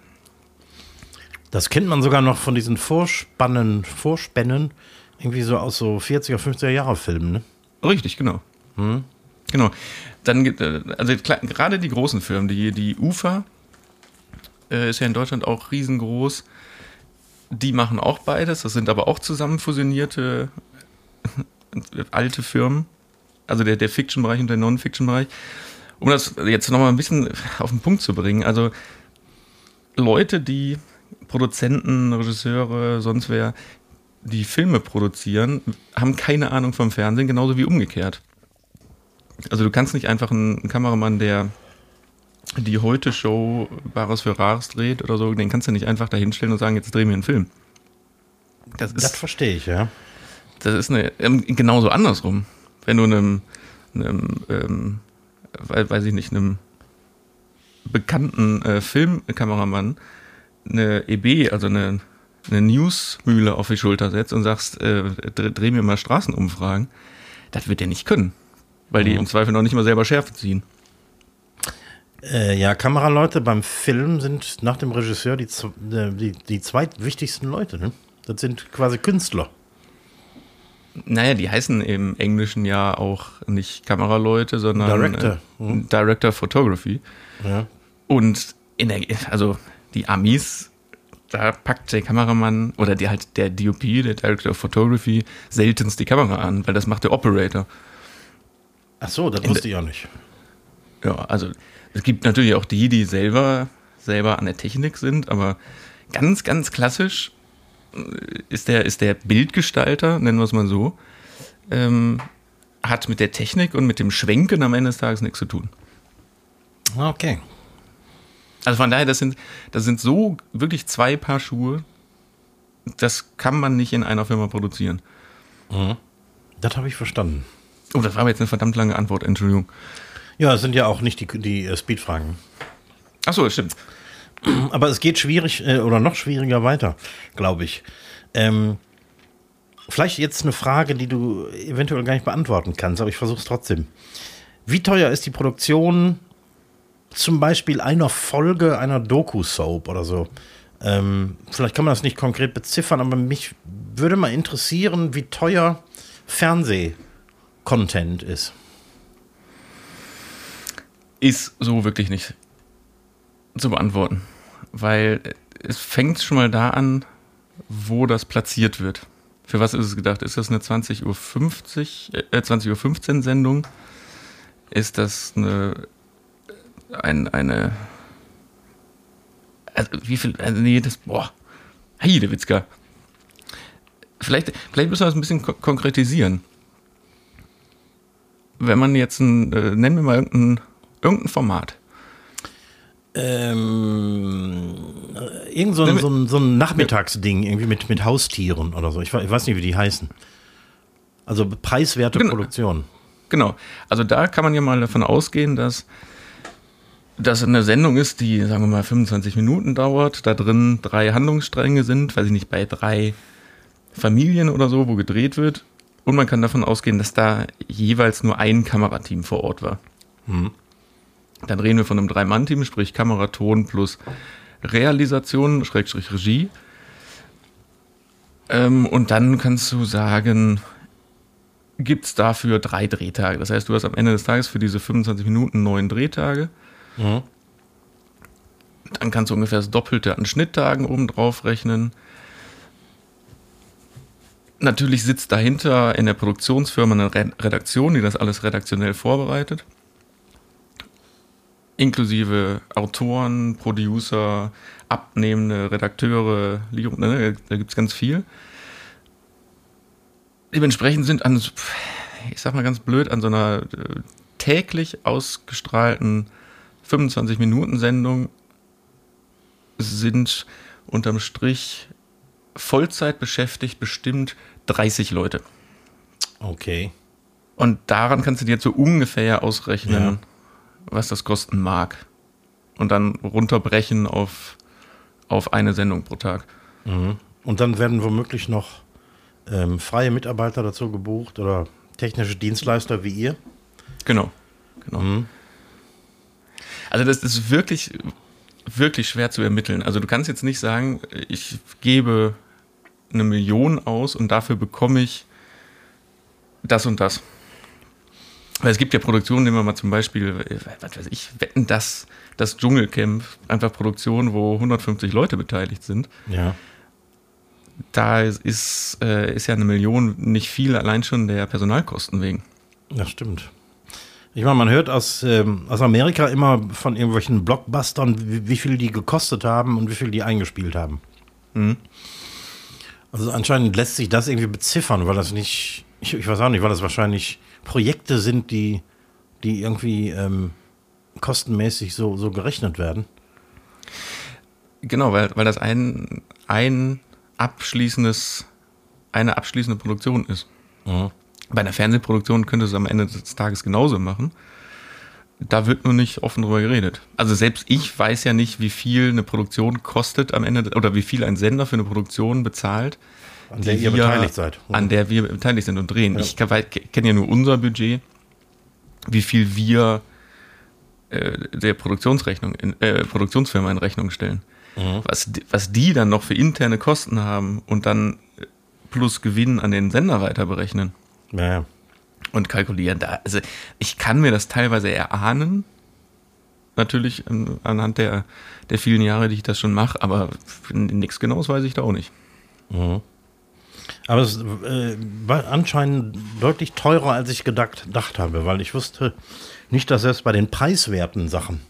Speaker 1: Das kennt man sogar noch von diesen Vorspannen, Vorspännen, irgendwie so aus so 40er, 50er Jahre Filmen, ne?
Speaker 2: Richtig, genau. Hm? Genau. Dann, äh, also gerade die großen Firmen, die, die UFA äh, ist ja in Deutschland auch riesengroß. Die machen auch beides. Das sind aber auch zusammen fusionierte alte Firmen. Also der, der Fiction-Bereich und der Non-Fiction-Bereich. Um das jetzt nochmal ein bisschen auf den Punkt zu bringen. Also Leute, die Produzenten, Regisseure, sonst wer, die Filme produzieren, haben keine Ahnung vom Fernsehen, genauso wie umgekehrt. Also du kannst nicht einfach einen, einen Kameramann, der die Heute-Show Bares für Rares dreht oder so, den kannst du nicht einfach dahinstellen und sagen, jetzt drehen wir einen Film.
Speaker 1: Das, ist, das verstehe ich, ja.
Speaker 2: Das ist eine, ähm, genauso andersrum. Wenn du einem, einem ähm, weiß ich nicht, einem bekannten äh, Filmkameramann eine EB, also eine, eine Newsmühle auf die Schulter setzt und sagst, äh, dreh, dreh mir mal Straßenumfragen, das wird er nicht können. Weil die mhm. im Zweifel noch nicht mal selber Schärfe ziehen.
Speaker 1: Äh, ja, Kameraleute beim Film sind nach dem Regisseur die, äh, die, die zweitwichtigsten Leute. Ne? Das sind quasi Künstler.
Speaker 2: Naja, die heißen im Englischen ja auch nicht Kameraleute, sondern
Speaker 1: Director,
Speaker 2: äh, hm. Director Photography.
Speaker 1: Ja.
Speaker 2: Und in der, also die Amis, da packt der Kameramann oder die halt der DOP, der Director of Photography, seltenst die Kamera an, weil das macht der Operator.
Speaker 1: Ach so, das wusste ich auch nicht.
Speaker 2: Ja, also es gibt natürlich auch die, die selber, selber an der Technik sind, aber ganz, ganz klassisch äh, ist der, ist der Bildgestalter, nennen wir es mal so, ähm, hat mit der Technik und mit dem Schwenken am Ende des Tages nichts zu tun.
Speaker 1: Okay.
Speaker 2: Also von daher, das sind, das sind so wirklich zwei Paar Schuhe, das kann man nicht in einer Firma produzieren.
Speaker 1: Mhm. Das habe ich verstanden.
Speaker 2: Oh, das war aber jetzt eine verdammt lange Antwort, Entschuldigung.
Speaker 1: Ja, es sind ja auch nicht die, die äh, Speedfragen.
Speaker 2: Achso, stimmt.
Speaker 1: Aber es geht schwierig äh, oder noch schwieriger weiter, glaube ich. Ähm, vielleicht jetzt eine Frage, die du eventuell gar nicht beantworten kannst, aber ich versuche es trotzdem. Wie teuer ist die Produktion zum Beispiel einer Folge einer Doku-Soap oder so? Ähm, vielleicht kann man das nicht konkret beziffern, aber mich würde mal interessieren, wie teuer Fernseh-Content ist
Speaker 2: ist so wirklich nicht zu beantworten. Weil es fängt schon mal da an, wo das platziert wird. Für was ist es gedacht? Ist das eine 20.50 Uhr, äh, 20.15 Uhr Sendung? Ist das eine, ein, eine, also wie viel, also nee, das, boah, Heidewitzka. Vielleicht, vielleicht müssen wir das ein bisschen ko konkretisieren. Wenn man jetzt ein, äh, nennen wir mal irgendein, irgendein Format.
Speaker 1: Ähm, äh, irgend so ein, so ein, so ein Nachmittagsding, irgendwie mit, mit Haustieren oder so. Ich, ich weiß nicht, wie die heißen. Also preiswerte
Speaker 2: Genau.
Speaker 1: Produktion.
Speaker 2: Genau. Also da kann man ja mal davon ausgehen, dass das eine Sendung ist, die, sagen wir mal, 25 Minuten dauert, da drin drei Handlungsstränge sind, weiß ich nicht, bei drei Familien oder so, wo gedreht wird. Und man kann davon ausgehen, dass da jeweils nur ein Kamerateam vor Ort war. Dann reden wir von einem Drei-Mann-Team, sprich Kameraton plus Realisation, Schrägstrich Regie. Ähm, und dann kannst du sagen, gibt es dafür drei Drehtage. Das heißt, du hast am Ende des Tages für diese 25 Minuten neun Drehtage.
Speaker 1: Mhm.
Speaker 2: Dann kannst du ungefähr das Doppelte an Schnitttagen oben drauf rechnen. Natürlich sitzt dahinter in der Produktionsfirma eine Re- Redaktion, die das alles redaktionell vorbereitet. Inklusive Autoren, Producer, abnehmende Redakteure, ne, da gibt es ganz viel. Dementsprechend sind an, ich sag mal ganz blöd, an so einer äh, täglich ausgestrahlten 25-Minuten-Sendung sind unterm Strich Vollzeit beschäftigt bestimmt 30 Leute.
Speaker 1: Okay.
Speaker 2: Und daran kannst du dir so ungefähr ausrechnen,
Speaker 1: Ja.
Speaker 2: Was das kosten mag. Und dann runterbrechen auf, auf eine Sendung pro Tag.
Speaker 1: Mhm. Und dann werden womöglich noch ähm, freie Mitarbeiter dazu gebucht oder technische Dienstleister wie ihr.
Speaker 2: Genau. genau.
Speaker 1: Mhm.
Speaker 2: Also das ist wirklich, wirklich schwer zu ermitteln. Also du kannst jetzt nicht sagen, ich gebe eine Million aus und dafür bekomme ich das und das. Weil es gibt ja Produktionen, nehmen wir mal zum Beispiel, äh, was weiß ich, wetten das, das Dschungelcamp, einfach Produktionen, wo 150 Leute beteiligt sind.
Speaker 1: Ja.
Speaker 2: Da ist, äh, ist ja eine Million nicht viel, allein schon der Personalkosten wegen.
Speaker 1: Das stimmt. Ich meine, man hört aus, ähm, aus Amerika immer von irgendwelchen Blockbustern, wie, wie viel die gekostet haben und wie viel die eingespielt haben.
Speaker 2: Mhm.
Speaker 1: Also anscheinend lässt sich das irgendwie beziffern, weil das nicht, ich, ich weiß auch nicht, weil das wahrscheinlich Projekte sind, die, die irgendwie ähm, kostenmäßig so, so gerechnet werden.
Speaker 2: Genau, weil, weil das ein, ein abschließendes, eine abschließende Produktion ist.
Speaker 1: Mhm.
Speaker 2: Bei einer Fernsehproduktion könnte es am Ende des Tages genauso machen. Da wird nur nicht offen drüber geredet. Also selbst ich weiß ja nicht, wie viel eine Produktion kostet am Ende oder wie viel ein Sender für eine Produktion bezahlt,
Speaker 1: An der ihr
Speaker 2: wir-
Speaker 1: beteiligt seid.
Speaker 2: an der wir beteiligt sind und drehen.
Speaker 1: Ja.
Speaker 2: Ich kenne ja nur unser Budget, wie viel wir äh, der Produktionsrechnung, in, äh, Produktionsfirma in Rechnung stellen.
Speaker 1: Mhm.
Speaker 2: Was, die- was die dann noch für interne Kosten haben und dann äh, plus Gewinn an den Sender weiter berechnen
Speaker 1: Ja, ja.
Speaker 2: und kalkulieren. Da, also ich kann mir das teilweise erahnen, natürlich anhand der, der vielen Jahre, die ich das schon mache, aber nichts Genaues weiß ich da auch nicht.
Speaker 1: Mhm. Aber es äh, war anscheinend deutlich teurer, als ich gedacht, gedacht habe, weil ich wusste nicht, dass selbst bei den preiswerten Sachen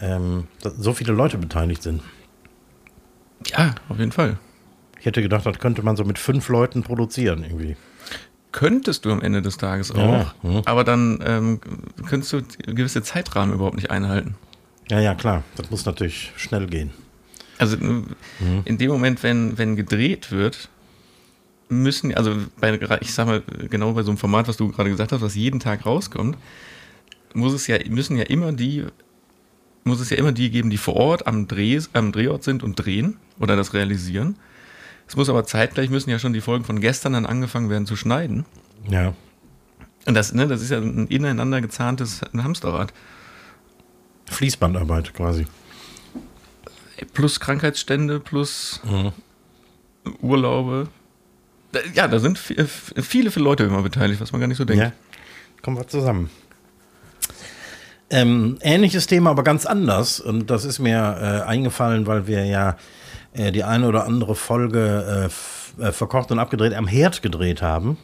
Speaker 1: ähm, so viele Leute beteiligt sind.
Speaker 2: Ja, auf jeden Fall.
Speaker 1: Ich hätte gedacht, das könnte man so mit fünf Leuten produzieren irgendwie.
Speaker 2: Könntest du am Ende des Tages auch,
Speaker 1: Ja, mhm.
Speaker 2: aber dann ähm, könntest du gewisse Zeitrahmen überhaupt nicht einhalten.
Speaker 1: Ja, ja, klar. Das muss natürlich schnell gehen.
Speaker 2: Also äh, in dem Moment, wenn, wenn gedreht wird, müssen, also bei, ich sag mal, genau bei so einem Format, was du gerade gesagt hast, was jeden Tag rauskommt, muss es ja, müssen ja immer die, muss es ja immer die geben, die vor Ort am, Dreh, am Drehort sind und drehen oder das realisieren. Es muss aber zeitgleich müssen ja schon die Folgen von gestern dann angefangen werden zu schneiden.
Speaker 1: Ja.
Speaker 2: Und das, ne, das ist ja ein ineinander gezahntes Hamsterrad.
Speaker 1: Fließbandarbeit quasi.
Speaker 2: Plus Krankheitsstände, plus
Speaker 1: Mhm.
Speaker 2: Urlaube. Ja, da sind vi- viele, viele Leute immer beteiligt, was man gar nicht so denkt.
Speaker 1: Ja. Kommen wir zusammen. Ähm, ähnliches Thema, aber ganz anders. Und das ist mir äh, eingefallen, weil wir ja äh, die eine oder andere Folge äh, äh, verkocht und abgedreht am Herd gedreht haben.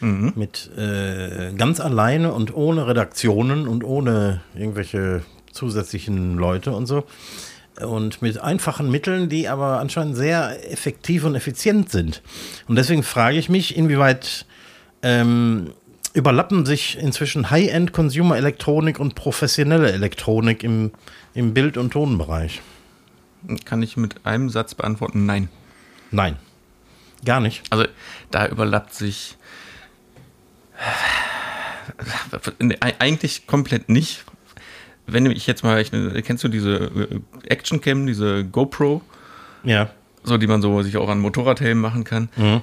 Speaker 1: Mhm. Mit äh, ganz alleine und ohne Redaktionen und ohne irgendwelche zusätzlichen Leute und so. Und mit einfachen Mitteln, die aber anscheinend sehr effektiv und effizient sind. Und deswegen frage ich mich, inwieweit ähm, überlappen sich inzwischen High-End-Consumer-Elektronik und professionelle Elektronik im, im Bild- und Tonbereich?
Speaker 2: Kann ich mit einem Satz beantworten? Nein.
Speaker 1: Nein. Gar nicht.
Speaker 2: Also da überlappt sich eigentlich komplett nicht. Wenn ich jetzt mal, ich, kennst du diese äh, Action Cam, diese GoPro?
Speaker 1: Ja.
Speaker 2: So, die man so sich auch an Motorradhelmen machen kann. Mhm.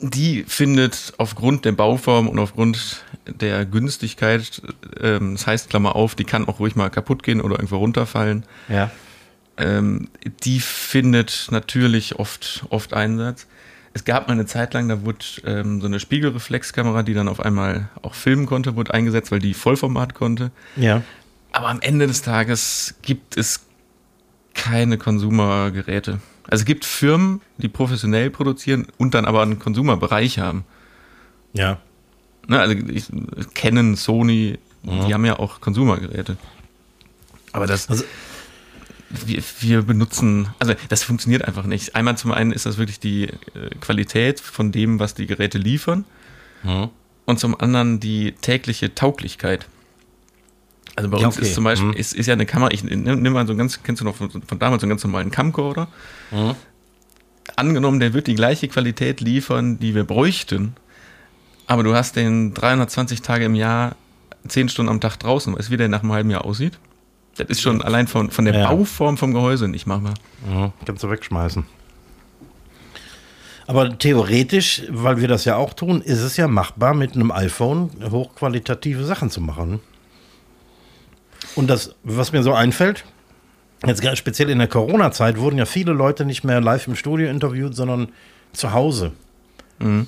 Speaker 2: Die findet aufgrund der Bauform und aufgrund der Günstigkeit, ähm, das heißt, Klammer auf, die kann auch ruhig mal kaputt gehen oder irgendwo runterfallen.
Speaker 1: Ja.
Speaker 2: Ähm, die findet natürlich oft, oft Einsatz. Es gab mal eine Zeit lang, da wurde ähm, so eine Spiegelreflexkamera, die dann auf einmal auch filmen konnte, wurde eingesetzt, weil die Vollformat konnte.
Speaker 1: Ja.
Speaker 2: Aber am Ende des Tages gibt es keine Konsumergeräte. Also es gibt Firmen, die professionell produzieren und dann aber einen Konsumerbereich haben.
Speaker 1: Ja.
Speaker 2: Ne, also ich, Canon, Sony, mhm. die haben ja auch Konsumergeräte. Aber das, also, wir, wir benutzen, also das funktioniert einfach nicht. Einmal zum einen ist das wirklich die äh, Qualität von dem, was die Geräte liefern. Mhm. Und zum anderen die tägliche Tauglichkeit. Also bei uns okay. ist zum Beispiel, mhm. ist, ist ja eine Kamera, ich nimm, nimm mal so ganz, kennst du noch von, von damals so einen ganz normalen Camcorder? Mhm. Angenommen, der wird die gleiche Qualität liefern, die wir bräuchten, aber du hast den 320 Tage im Jahr, 10 Stunden am Tag draußen, weißt du, wie der nach einem halben Jahr aussieht? Das ist schon allein von, von der ja. Bauform vom Gehäuse nicht machbar.
Speaker 1: Mhm, kannst du wegschmeißen. Aber theoretisch, weil wir das ja auch tun, ist es ja machbar, mit einem iPhone hochqualitative Sachen zu machen. Und das, was mir so einfällt, jetzt speziell in der Corona-Zeit wurden ja viele Leute nicht mehr live im Studio interviewt, sondern zu Hause. Mhm.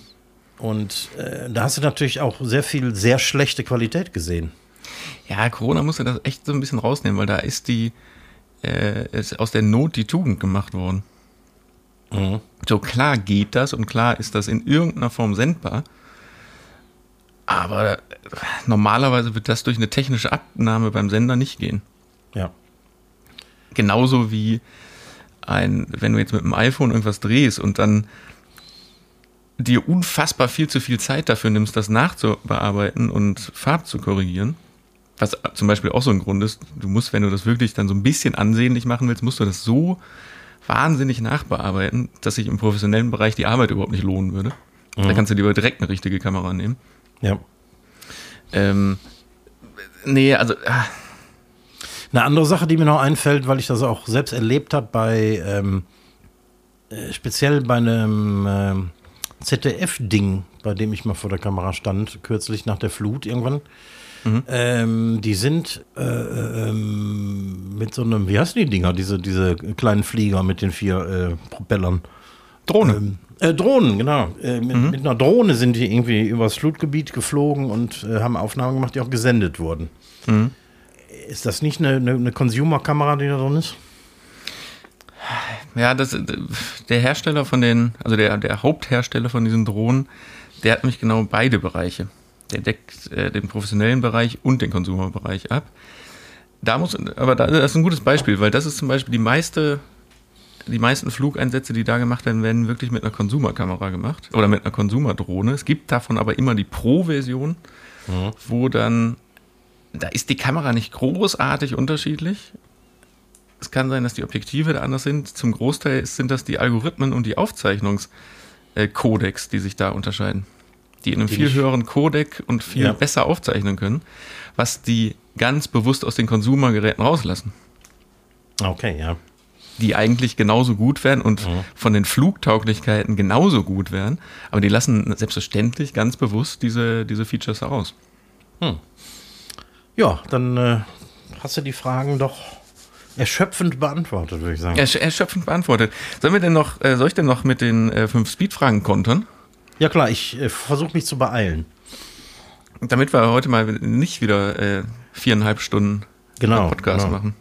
Speaker 1: Und äh, da hast du natürlich auch sehr viel sehr schlechte Qualität gesehen.
Speaker 2: Ja, Corona musste das echt so ein bisschen rausnehmen, weil da ist die äh, ist aus der Not die Tugend gemacht worden. Mhm. So klar geht das und klar ist das in irgendeiner Form sendbar. Aber normalerweise wird das durch eine technische Abnahme beim Sender nicht gehen.
Speaker 1: Ja.
Speaker 2: Genauso wie ein, wenn du jetzt mit dem iPhone irgendwas drehst und dann dir unfassbar viel zu viel Zeit dafür nimmst, das nachzubearbeiten und Farb zu korrigieren, was zum Beispiel auch so ein Grund ist, du musst, wenn du das wirklich dann so ein bisschen ansehnlich machen willst, musst du das so wahnsinnig nachbearbeiten, dass sich im professionellen Bereich die Arbeit überhaupt nicht lohnen würde. Mhm. Da kannst du lieber direkt eine richtige Kamera nehmen.
Speaker 1: Ja.
Speaker 2: Ähm, nee, also. Ah.
Speaker 1: Eine andere Sache, die mir noch einfällt, weil ich das auch selbst erlebt habe, bei ähm, äh, speziell bei einem ähm, ZDF-Ding, bei dem ich mal vor der Kamera stand, kürzlich nach der Flut irgendwann. Mhm. Ähm, die sind äh, ähm, mit so einem, wie heißen die Dinger, diese, diese kleinen Flieger mit den vier äh, Propellern?
Speaker 2: Drohne.
Speaker 1: Ähm, äh, Drohnen, genau. Äh, mit, mhm. mit, einer Drohne sind die irgendwie übers Flutgebiet geflogen und äh, haben Aufnahmen gemacht, die auch gesendet wurden. Mhm. Ist das nicht eine, eine, eine Consumer-Kamera, die da drin ist?
Speaker 2: Ja, das, der Hersteller von den, also der, der Haupthersteller von diesen Drohnen, der hat nämlich genau beide Bereiche. Der deckt äh, den professionellen Bereich und den Konsumerbereich ab. Da muss, aber da, das ist ein gutes Beispiel, weil das ist zum Beispiel die meiste die meisten Flugeinsätze, die da gemacht werden, werden wirklich mit einer Konsumerkamera gemacht oder mit einer Konsumerdrohne. Es gibt davon aber immer die Pro-Version, mhm. wo dann, da ist die Kamera nicht großartig unterschiedlich. Es kann sein, dass die Objektive da anders sind. Zum Großteil sind das die Algorithmen und die Aufzeichnungskodex, die sich da unterscheiden. Die in einem die viel höheren Codec und viel ja. besser aufzeichnen können, was die ganz bewusst aus den Konsumergeräten rauslassen.
Speaker 1: Okay, ja
Speaker 2: die eigentlich genauso gut wären und mhm. von den Flugtauglichkeiten genauso gut wären, aber die lassen selbstverständlich ganz bewusst diese, diese Features heraus. Hm.
Speaker 1: Ja, dann äh, hast du die Fragen doch erschöpfend beantwortet, würde ich sagen.
Speaker 2: Ersch erschöpfend beantwortet. Sollen wir denn noch, äh, soll ich denn noch mit den äh, fünf Speed-Fragen kontern?
Speaker 1: Ja klar, ich äh, versuche mich zu beeilen.
Speaker 2: Damit wir heute mal nicht wieder äh, viereinhalb Stunden
Speaker 1: genau,
Speaker 2: Podcast
Speaker 1: genau.
Speaker 2: machen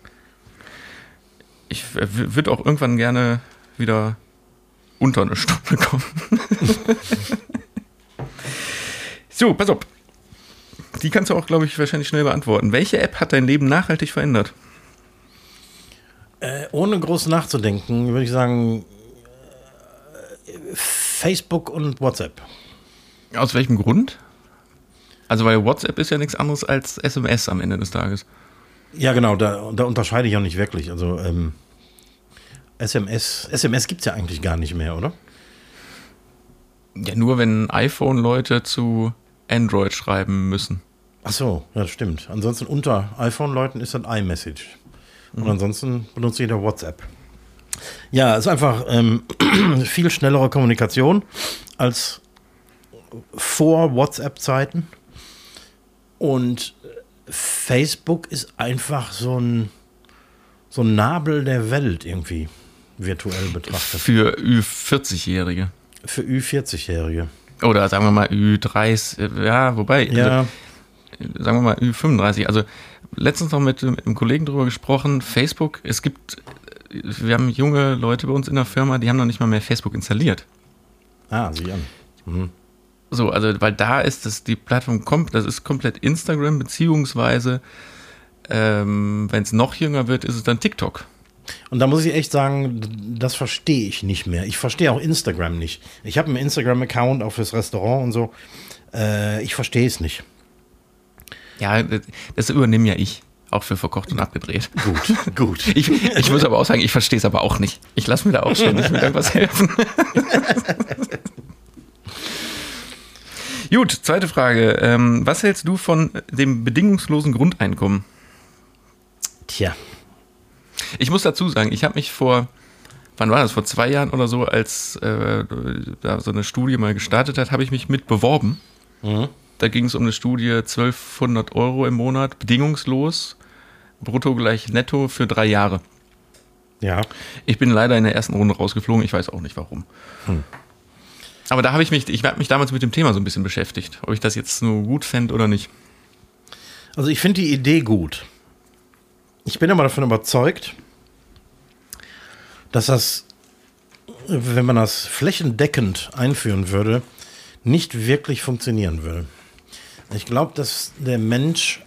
Speaker 2: ich würde auch irgendwann gerne wieder unter eine Stunde kommen. so, pass auf. Die kannst du auch, glaube ich, wahrscheinlich schnell beantworten. Welche App hat dein Leben nachhaltig verändert?
Speaker 1: Äh, ohne groß nachzudenken, würde ich sagen, äh, Facebook und WhatsApp.
Speaker 2: Aus welchem Grund? Also, weil WhatsApp ist ja nichts anderes als SMS am Ende des Tages.
Speaker 1: Ja, genau, da, da unterscheide ich auch nicht wirklich. Also, ähm, SMS, SMS gibt es ja eigentlich gar nicht mehr, oder?
Speaker 2: Ja, nur wenn iPhone-Leute zu Android schreiben müssen.
Speaker 1: Ach so, ja, das stimmt. Ansonsten unter iPhone-Leuten ist das iMessage. Und mhm. ansonsten benutzt jeder WhatsApp. Ja, es ist einfach ähm, viel schnellere Kommunikation als vor WhatsApp-Zeiten. Und Facebook ist einfach so ein, so ein Nabel der Welt irgendwie, virtuell betrachtet.
Speaker 2: Für Ü40-Jährige.
Speaker 1: Für Ü40-Jährige.
Speaker 2: Oder sagen wir mal Ü30, ja, wobei,
Speaker 1: ja.
Speaker 2: Also, sagen wir mal Ü35. Also letztens noch mit, einem Kollegen drüber gesprochen, Facebook, es gibt, wir haben junge Leute bei uns in der Firma, die haben noch nicht mal mehr Facebook installiert.
Speaker 1: Ah, sieh an. Mhm.
Speaker 2: So, also, weil da ist das, die Plattform kommt, das ist komplett Instagram, beziehungsweise, ähm, wenn es noch jünger wird, ist es dann TikTok.
Speaker 1: Und da muss ich echt sagen, das verstehe ich nicht mehr. Ich verstehe auch Instagram nicht. Ich habe einen Instagram-Account auch fürs Restaurant und so. Äh, ich verstehe es nicht.
Speaker 2: Ja, das übernehme ja ich. Auch für verkocht und abgedreht.
Speaker 1: Gut, gut.
Speaker 2: Ich, ich muss aber auch sagen, ich verstehe es aber auch nicht. Ich lasse mir da auch ständig mit irgendwas helfen. Gut, zweite Frage. Ähm, was hältst du von dem bedingungslosen Grundeinkommen?
Speaker 1: Tja.
Speaker 2: Ich muss dazu sagen, ich habe mich vor, wann war das, vor zwei Jahren oder so, als äh, da so eine Studie mal gestartet hat, habe ich mich mit beworben. Mhm. Da ging es um eine Studie 1200 Euro im Monat, bedingungslos, brutto gleich netto für drei Jahre.
Speaker 1: Ja.
Speaker 2: Ich bin leider in der ersten Runde rausgeflogen, ich weiß auch nicht warum. Hm. Aber da habe ich mich, ich habe mich damals mit dem Thema so ein bisschen beschäftigt, ob ich das jetzt nur gut fände oder nicht.
Speaker 1: Also ich finde die Idee gut. Ich bin aber davon überzeugt, dass das, wenn man das flächendeckend einführen würde, nicht wirklich funktionieren würde. Ich glaube, dass der Mensch,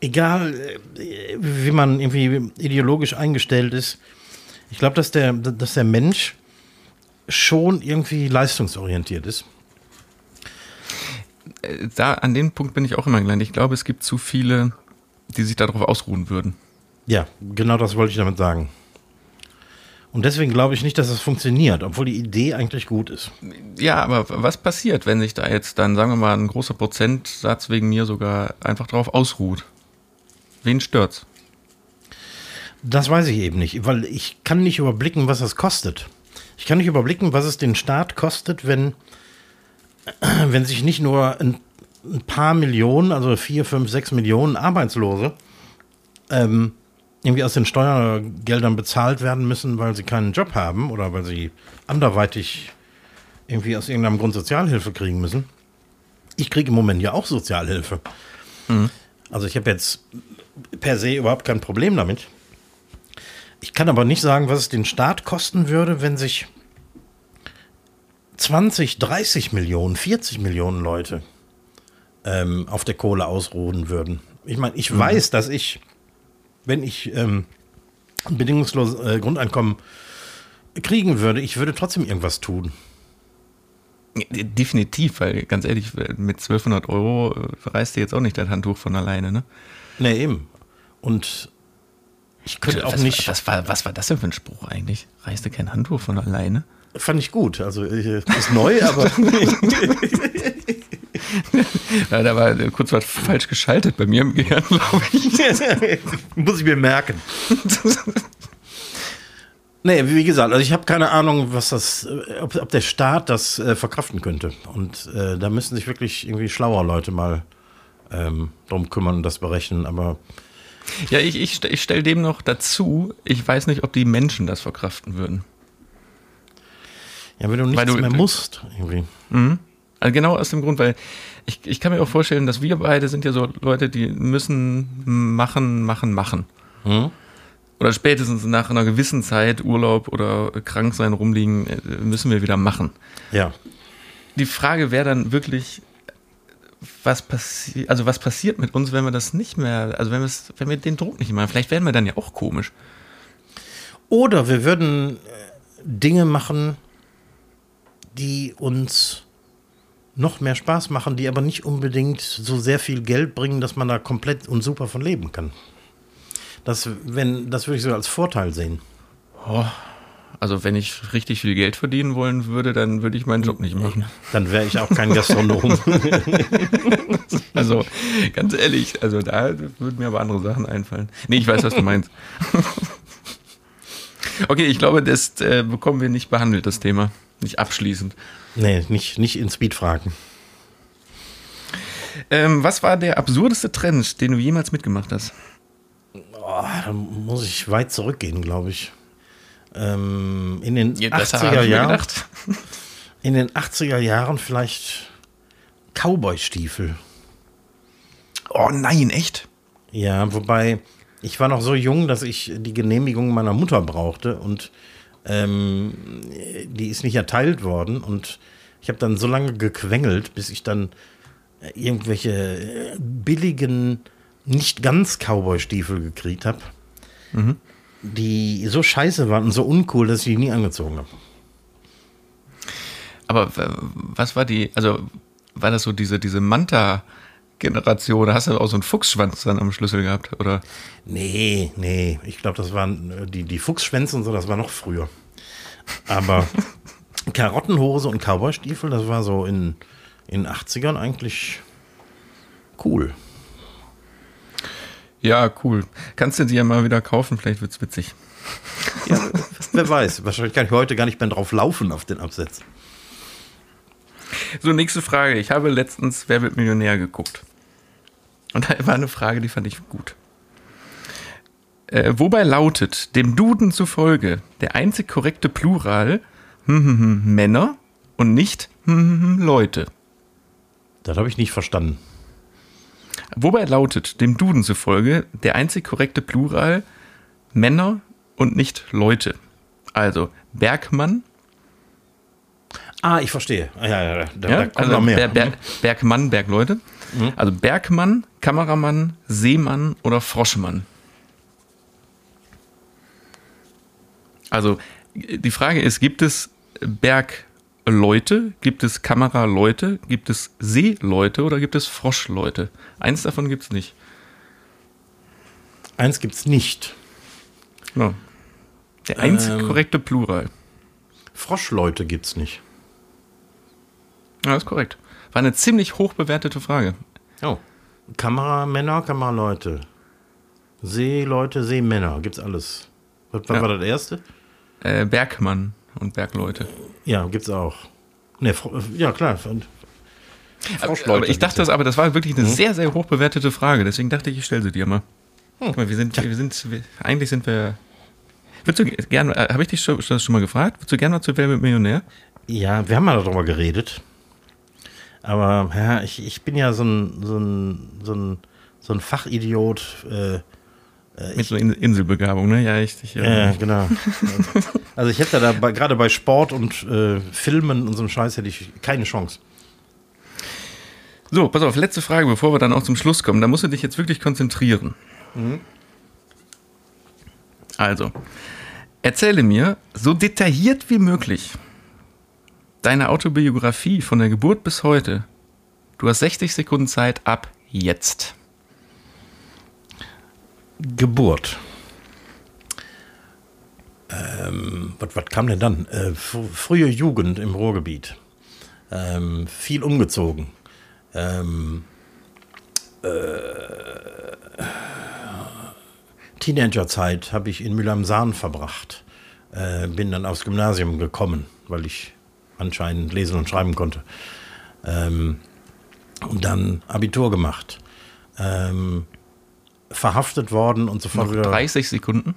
Speaker 1: egal wie man irgendwie ideologisch eingestellt ist, ich glaube, dass der, dass der Mensch schon irgendwie leistungsorientiert ist.
Speaker 2: Äh, da, an dem Punkt bin ich auch immer gelandet. Ich glaube, es gibt zu viele, die sich darauf ausruhen würden.
Speaker 1: Ja, genau das wollte ich damit sagen. Und deswegen glaube ich nicht, dass es funktioniert, obwohl die Idee eigentlich gut ist.
Speaker 2: Ja, aber was passiert, wenn sich da jetzt dann, sagen wir mal, ein großer Prozentsatz wegen mir sogar einfach darauf ausruht? Wen stört's?
Speaker 1: Das weiß ich eben nicht, weil ich kann nicht überblicken, was das kostet. Ich kann nicht überblicken, was es den Staat kostet, wenn, wenn sich nicht nur ein, ein paar Millionen, also vier, fünf, sechs Millionen Arbeitslose, ähm, irgendwie aus den Steuergeldern bezahlt werden müssen, weil sie keinen Job haben oder weil sie anderweitig irgendwie aus irgendeinem Grund Sozialhilfe kriegen müssen. Ich kriege im Moment ja auch Sozialhilfe. Mhm. Also ich habe jetzt per se überhaupt kein Problem damit. Ich kann aber nicht sagen, was es den Staat kosten würde, wenn sich 20, 30 Millionen, 40 Millionen Leute ähm, auf der Kohle ausruhen würden. Ich meine, ich mhm. weiß, dass ich, wenn ich ähm, ein bedingungsloses äh, Grundeinkommen kriegen würde, ich würde trotzdem irgendwas tun.
Speaker 2: Definitiv, weil ganz ehrlich, mit 1200 Euro äh, reißt dir jetzt auch nicht das Handtuch von alleine, ne?
Speaker 1: Nee, eben. Und ich könnte auch
Speaker 2: was,
Speaker 1: nicht.
Speaker 2: Was war, was war das denn für ein Spruch eigentlich? Reißt du kein Handtuch von alleine?
Speaker 1: Fand ich gut. Also äh, ist neu, aber.
Speaker 2: ja, da war kurz was falsch geschaltet bei mir im Gehirn, glaube ich.
Speaker 1: Muss ich mir merken. Nee, wie gesagt, also ich habe keine Ahnung, was das, ob, ob der Staat das äh, verkraften könnte. Und äh, da müssen sich wirklich irgendwie schlauer Leute mal ähm, drum kümmern und das berechnen. Aber
Speaker 2: ja, ich, ich, ich stelle dem noch dazu, ich weiß nicht, ob die Menschen das verkraften würden.
Speaker 1: Ja, wenn du nichts du, mehr musst, irgendwie.
Speaker 2: Mhm. Also genau aus dem Grund, weil ich, ich kann mir auch vorstellen, dass wir beide sind ja so Leute, die müssen machen, machen, machen. Mhm. oder spätestens nach einer gewissen Zeit Urlaub oder krank sein rumliegen, äh, müssen wir wieder machen.
Speaker 1: Ja.
Speaker 2: Die Frage wäre dann wirklich, was passiert, also was passiert mit uns, wenn wir das nicht mehr, also wenn, wenn wir den Druck nicht machen? Vielleicht werden wir dann ja auch komisch.
Speaker 1: Oder wir würden äh, Dinge machen, die uns noch mehr Spaß machen, die aber nicht unbedingt so sehr viel Geld bringen, dass man da komplett und super von leben kann. Das, wenn, das würde ich so als Vorteil sehen.
Speaker 2: Oh, also wenn ich richtig viel Geld verdienen wollen würde, dann würde ich meinen Job nicht machen.
Speaker 1: Dann wäre ich auch kein Gastronom.
Speaker 2: also ganz ehrlich, also da würden mir aber andere Sachen einfallen. Nee, ich weiß, was du meinst. okay, ich glaube, das äh, bekommen wir nicht behandelt, das Thema. Nicht abschließend.
Speaker 1: Nee, nicht, nicht in Speed fragen.
Speaker 2: Ähm, was war der absurdeste Trend, den du jemals mitgemacht hast?
Speaker 1: Oh, da muss ich weit zurückgehen, glaube ich. Ähm, in den ja, 80er Jahren. In den 80er Jahren vielleicht Cowboy-Stiefel.
Speaker 2: Oh nein, echt?
Speaker 1: Ja, wobei ich war noch so jung, dass ich die Genehmigung meiner Mutter brauchte und ähm, die ist nicht erteilt worden und ich habe dann so lange gequengelt, bis ich dann irgendwelche billigen, nicht ganz Cowboy-Stiefel gekriegt habe, mhm. Die so scheiße waren und so uncool, dass ich die nie angezogen habe.
Speaker 2: Aber was war die, also war das so diese, diese Manta- Generation. Da hast du auch so einen Fuchsschwanz dann am Schlüssel gehabt, oder?
Speaker 1: Nee, nee. Ich glaube, das waren äh, die, die Fuchsschwänze und so, das war noch früher. Aber Karottenhose und Cowboystiefel, das war so in den 80ern eigentlich cool.
Speaker 2: Ja, cool. Kannst du dir ja mal wieder kaufen, vielleicht wird es witzig.
Speaker 1: Ja, wer weiß. Wahrscheinlich kann ich heute gar nicht mehr drauf laufen auf den Absatz.
Speaker 2: So, nächste Frage. Ich habe letztens Wer wird Millionär geguckt. Und da war eine Frage, die fand ich gut. Äh, wobei lautet, dem Duden zufolge, der einzig korrekte Plural hm, hm, hm, Männer und nicht Leute?
Speaker 1: Das habe ich nicht verstanden.
Speaker 2: Wobei lautet, dem Duden zufolge, der einzig korrekte Plural Männer und nicht Leute. Also Bergmann.
Speaker 1: Ah, ich verstehe. Ja, ja,
Speaker 2: ja. Da, ja, da also. Ber Ber Bergmann, Bergleute. Mhm. Also Bergmann, Kameramann, Seemann oder Froschmann. Also die Frage ist, gibt es Bergleute, gibt es Kameraleute, gibt es Seeleute oder gibt es Froschleute? Eins davon gibt es nicht.
Speaker 1: Eins gibt es nicht.
Speaker 2: Ja. Der einzig ähm, korrekte Plural.
Speaker 1: Froschleute gibt es nicht.
Speaker 2: Ja, ist korrekt. War eine ziemlich hoch bewertete Frage.
Speaker 1: Oh. Kameramänner, Kameraleute. Seeleute, Seemänner. Gibt's alles. Was, was ja. war das erste?
Speaker 2: Äh, Bergmann und Bergleute.
Speaker 1: Ja, gibt's auch. Ne, ja, klar.
Speaker 2: Aber ich dachte das, aber das war wirklich eine hm? sehr, sehr hoch bewertete Frage. Deswegen dachte ich, ich stelle sie dir mal. Hm. wir sind, wir sind, wir, eigentlich sind wir. Würdest du gerne, äh, habe ich dich schon, das schon mal gefragt? Würdest du gerne mal zu Wer mit Millionär?
Speaker 1: Ja, wir haben mal darüber geredet. Aber ja, ich, ich bin ja so ein, so ein, so ein, so ein Fachidiot. Äh,
Speaker 2: äh Mit so Inselbegabung, ne? Ja, ich, ich
Speaker 1: ja, ja, genau. also ich hätte da gerade bei Sport und äh, Filmen und so einem Scheiß hätte ich keine Chance.
Speaker 2: So, pass auf, letzte Frage, bevor wir dann auch zum Schluss kommen. Da musst du dich jetzt wirklich konzentrieren. Mhm. Also, erzähle mir so detailliert wie möglich deine Autobiografie von der Geburt bis heute. Du hast 60 Sekunden Zeit ab jetzt.
Speaker 1: Geburt. Ähm, was, kam denn dann? Äh, frühe Jugend im Ruhrgebiet. Ähm, viel umgezogen. Ähm, äh, Teenagerzeit habe ich in Mühlheim-Sahn verbracht. Äh, bin dann aufs Gymnasium gekommen, weil ich anscheinend lesen und schreiben konnte. Ähm, und dann Abitur gemacht. Ähm, verhaftet worden und sofort
Speaker 2: Noch wieder. 30 Sekunden?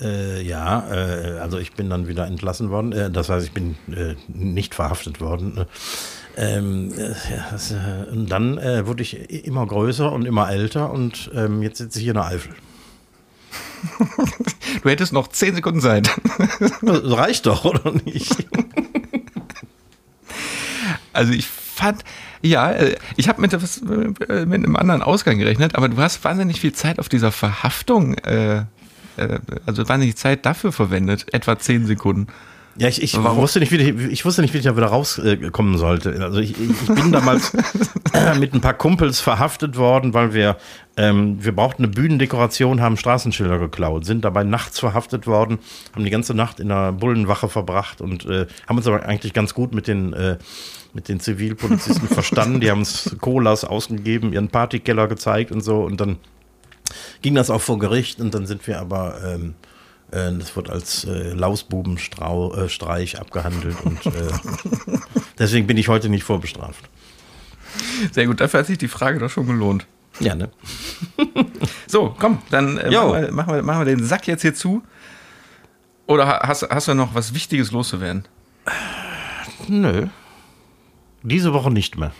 Speaker 1: Äh, ja, äh, also ich bin dann wieder entlassen worden. Äh, das heißt, ich bin äh, nicht verhaftet worden. Ähm, äh, ja, und dann äh, wurde ich immer größer und immer älter und ähm, jetzt sitze ich hier in der Eifel.
Speaker 2: du hättest noch 10 Sekunden Zeit.
Speaker 1: Das reicht doch, oder nicht?
Speaker 2: Also ich fand, ja, äh, ich habe mit, mit einem anderen Ausgang gerechnet, aber du hast wahnsinnig viel Zeit auf dieser Verhaftung, äh, äh, also wahnsinnig Zeit dafür verwendet, etwa 10 Sekunden.
Speaker 1: Ja, ich, ich,
Speaker 2: Warum?
Speaker 1: wusste nicht, wie ich, ich wusste nicht, wie ich da wieder rauskommen sollte. Also ich, ich bin damals äh, mit ein paar Kumpels verhaftet worden, weil wir, ähm, wir brauchten eine Bühnendekoration, haben Straßenschilder geklaut, sind dabei nachts verhaftet worden, haben die ganze Nacht in der Bullenwache verbracht und äh, haben uns aber eigentlich ganz gut mit den, äh, mit den Zivilpolizisten verstanden. Die haben uns Colas ausgegeben, ihren Partykeller gezeigt und so und dann ging das auch vor Gericht und dann sind wir aber, ähm, äh, das wurde als äh, Lausbubenstreich äh, abgehandelt und äh, deswegen bin ich heute nicht vorbestraft.
Speaker 2: Sehr gut, dafür hat sich die Frage doch schon gelohnt.
Speaker 1: Ja, ne?
Speaker 2: So, komm, dann äh, machen, wir, machen, wir, machen wir den Sack jetzt hier zu. Oder ha- hast, hast du noch was Wichtiges loszuwerden?
Speaker 1: Nö. Diese Woche nicht mehr.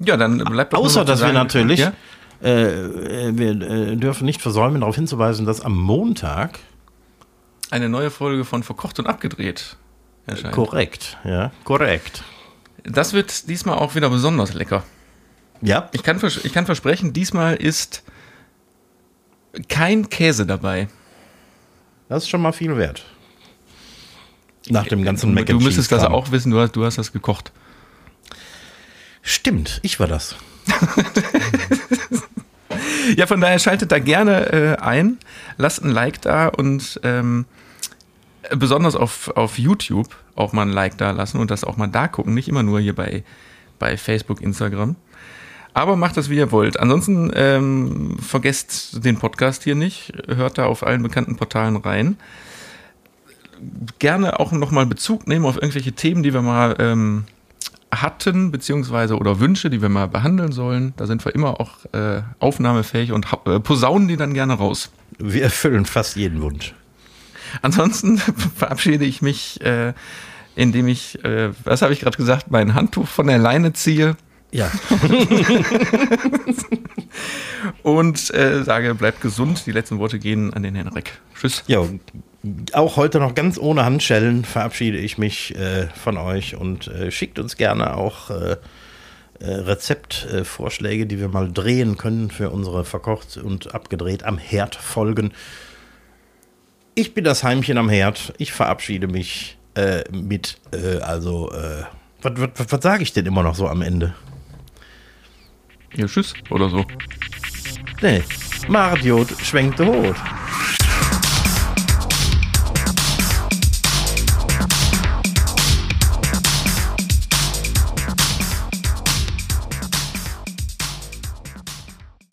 Speaker 2: Ja, dann bleibt doch nur
Speaker 1: Außer, dass wir
Speaker 2: sagen-
Speaker 1: natürlich,
Speaker 2: Ja?
Speaker 1: Äh, äh, wir äh, dürfen nicht versäumen, darauf hinzuweisen, dass am Montag,
Speaker 2: eine neue Folge von Verkocht und Abgedreht erscheint.
Speaker 1: korrekt, ja, korrekt.
Speaker 2: Das wird diesmal auch wieder besonders lecker.
Speaker 1: Ja,
Speaker 2: Ich kann, ich kann versprechen, diesmal ist kein Käse dabei.
Speaker 1: das ist schon mal viel wert. Nach dem ganzen Mac
Speaker 2: Du müsstest das auch wissen, du hast, du hast das gekocht.
Speaker 1: Stimmt, ich war das.
Speaker 2: Ja, von daher schaltet da gerne äh, ein, lasst ein Like da und ähm, besonders auf, auf YouTube auch mal ein Like da lassen und das auch mal da gucken, nicht immer nur hier bei, bei Facebook, Instagram. Aber macht das, wie ihr wollt. Ansonsten ähm, vergesst den Podcast hier nicht, hört da auf allen bekannten Portalen rein. Gerne auch nochmal Bezug nehmen auf irgendwelche Themen, die wir mal ähm, hatten, beziehungsweise oder Wünsche, die wir mal behandeln sollen. Da sind wir immer auch äh, aufnahmefähig und äh, posaunen die dann gerne raus.
Speaker 1: Wir erfüllen fast jeden Wunsch.
Speaker 2: Ansonsten verabschiede ich mich, äh, indem ich, äh, was habe ich gerade gesagt, mein Handtuch von der Leine ziehe
Speaker 1: Ja,
Speaker 2: und äh, sage, bleibt gesund. Die letzten Worte gehen an den Henrik. Tschüss.
Speaker 1: ja, auch heute noch ganz ohne Handschellen verabschiede ich mich äh, von euch und äh, schickt uns gerne auch äh, äh, Rezeptvorschläge, die wir mal drehen können für unsere verkocht und abgedreht am Herd Folgen. Ich bin das Heimchen am Herd. Ich verabschiede mich äh, mit, äh, also, äh, was, was, was, was sage ich denn immer noch so am Ende?
Speaker 2: Ja, tschüss oder so.
Speaker 1: Nee, Mardiot schwenkt der Hut.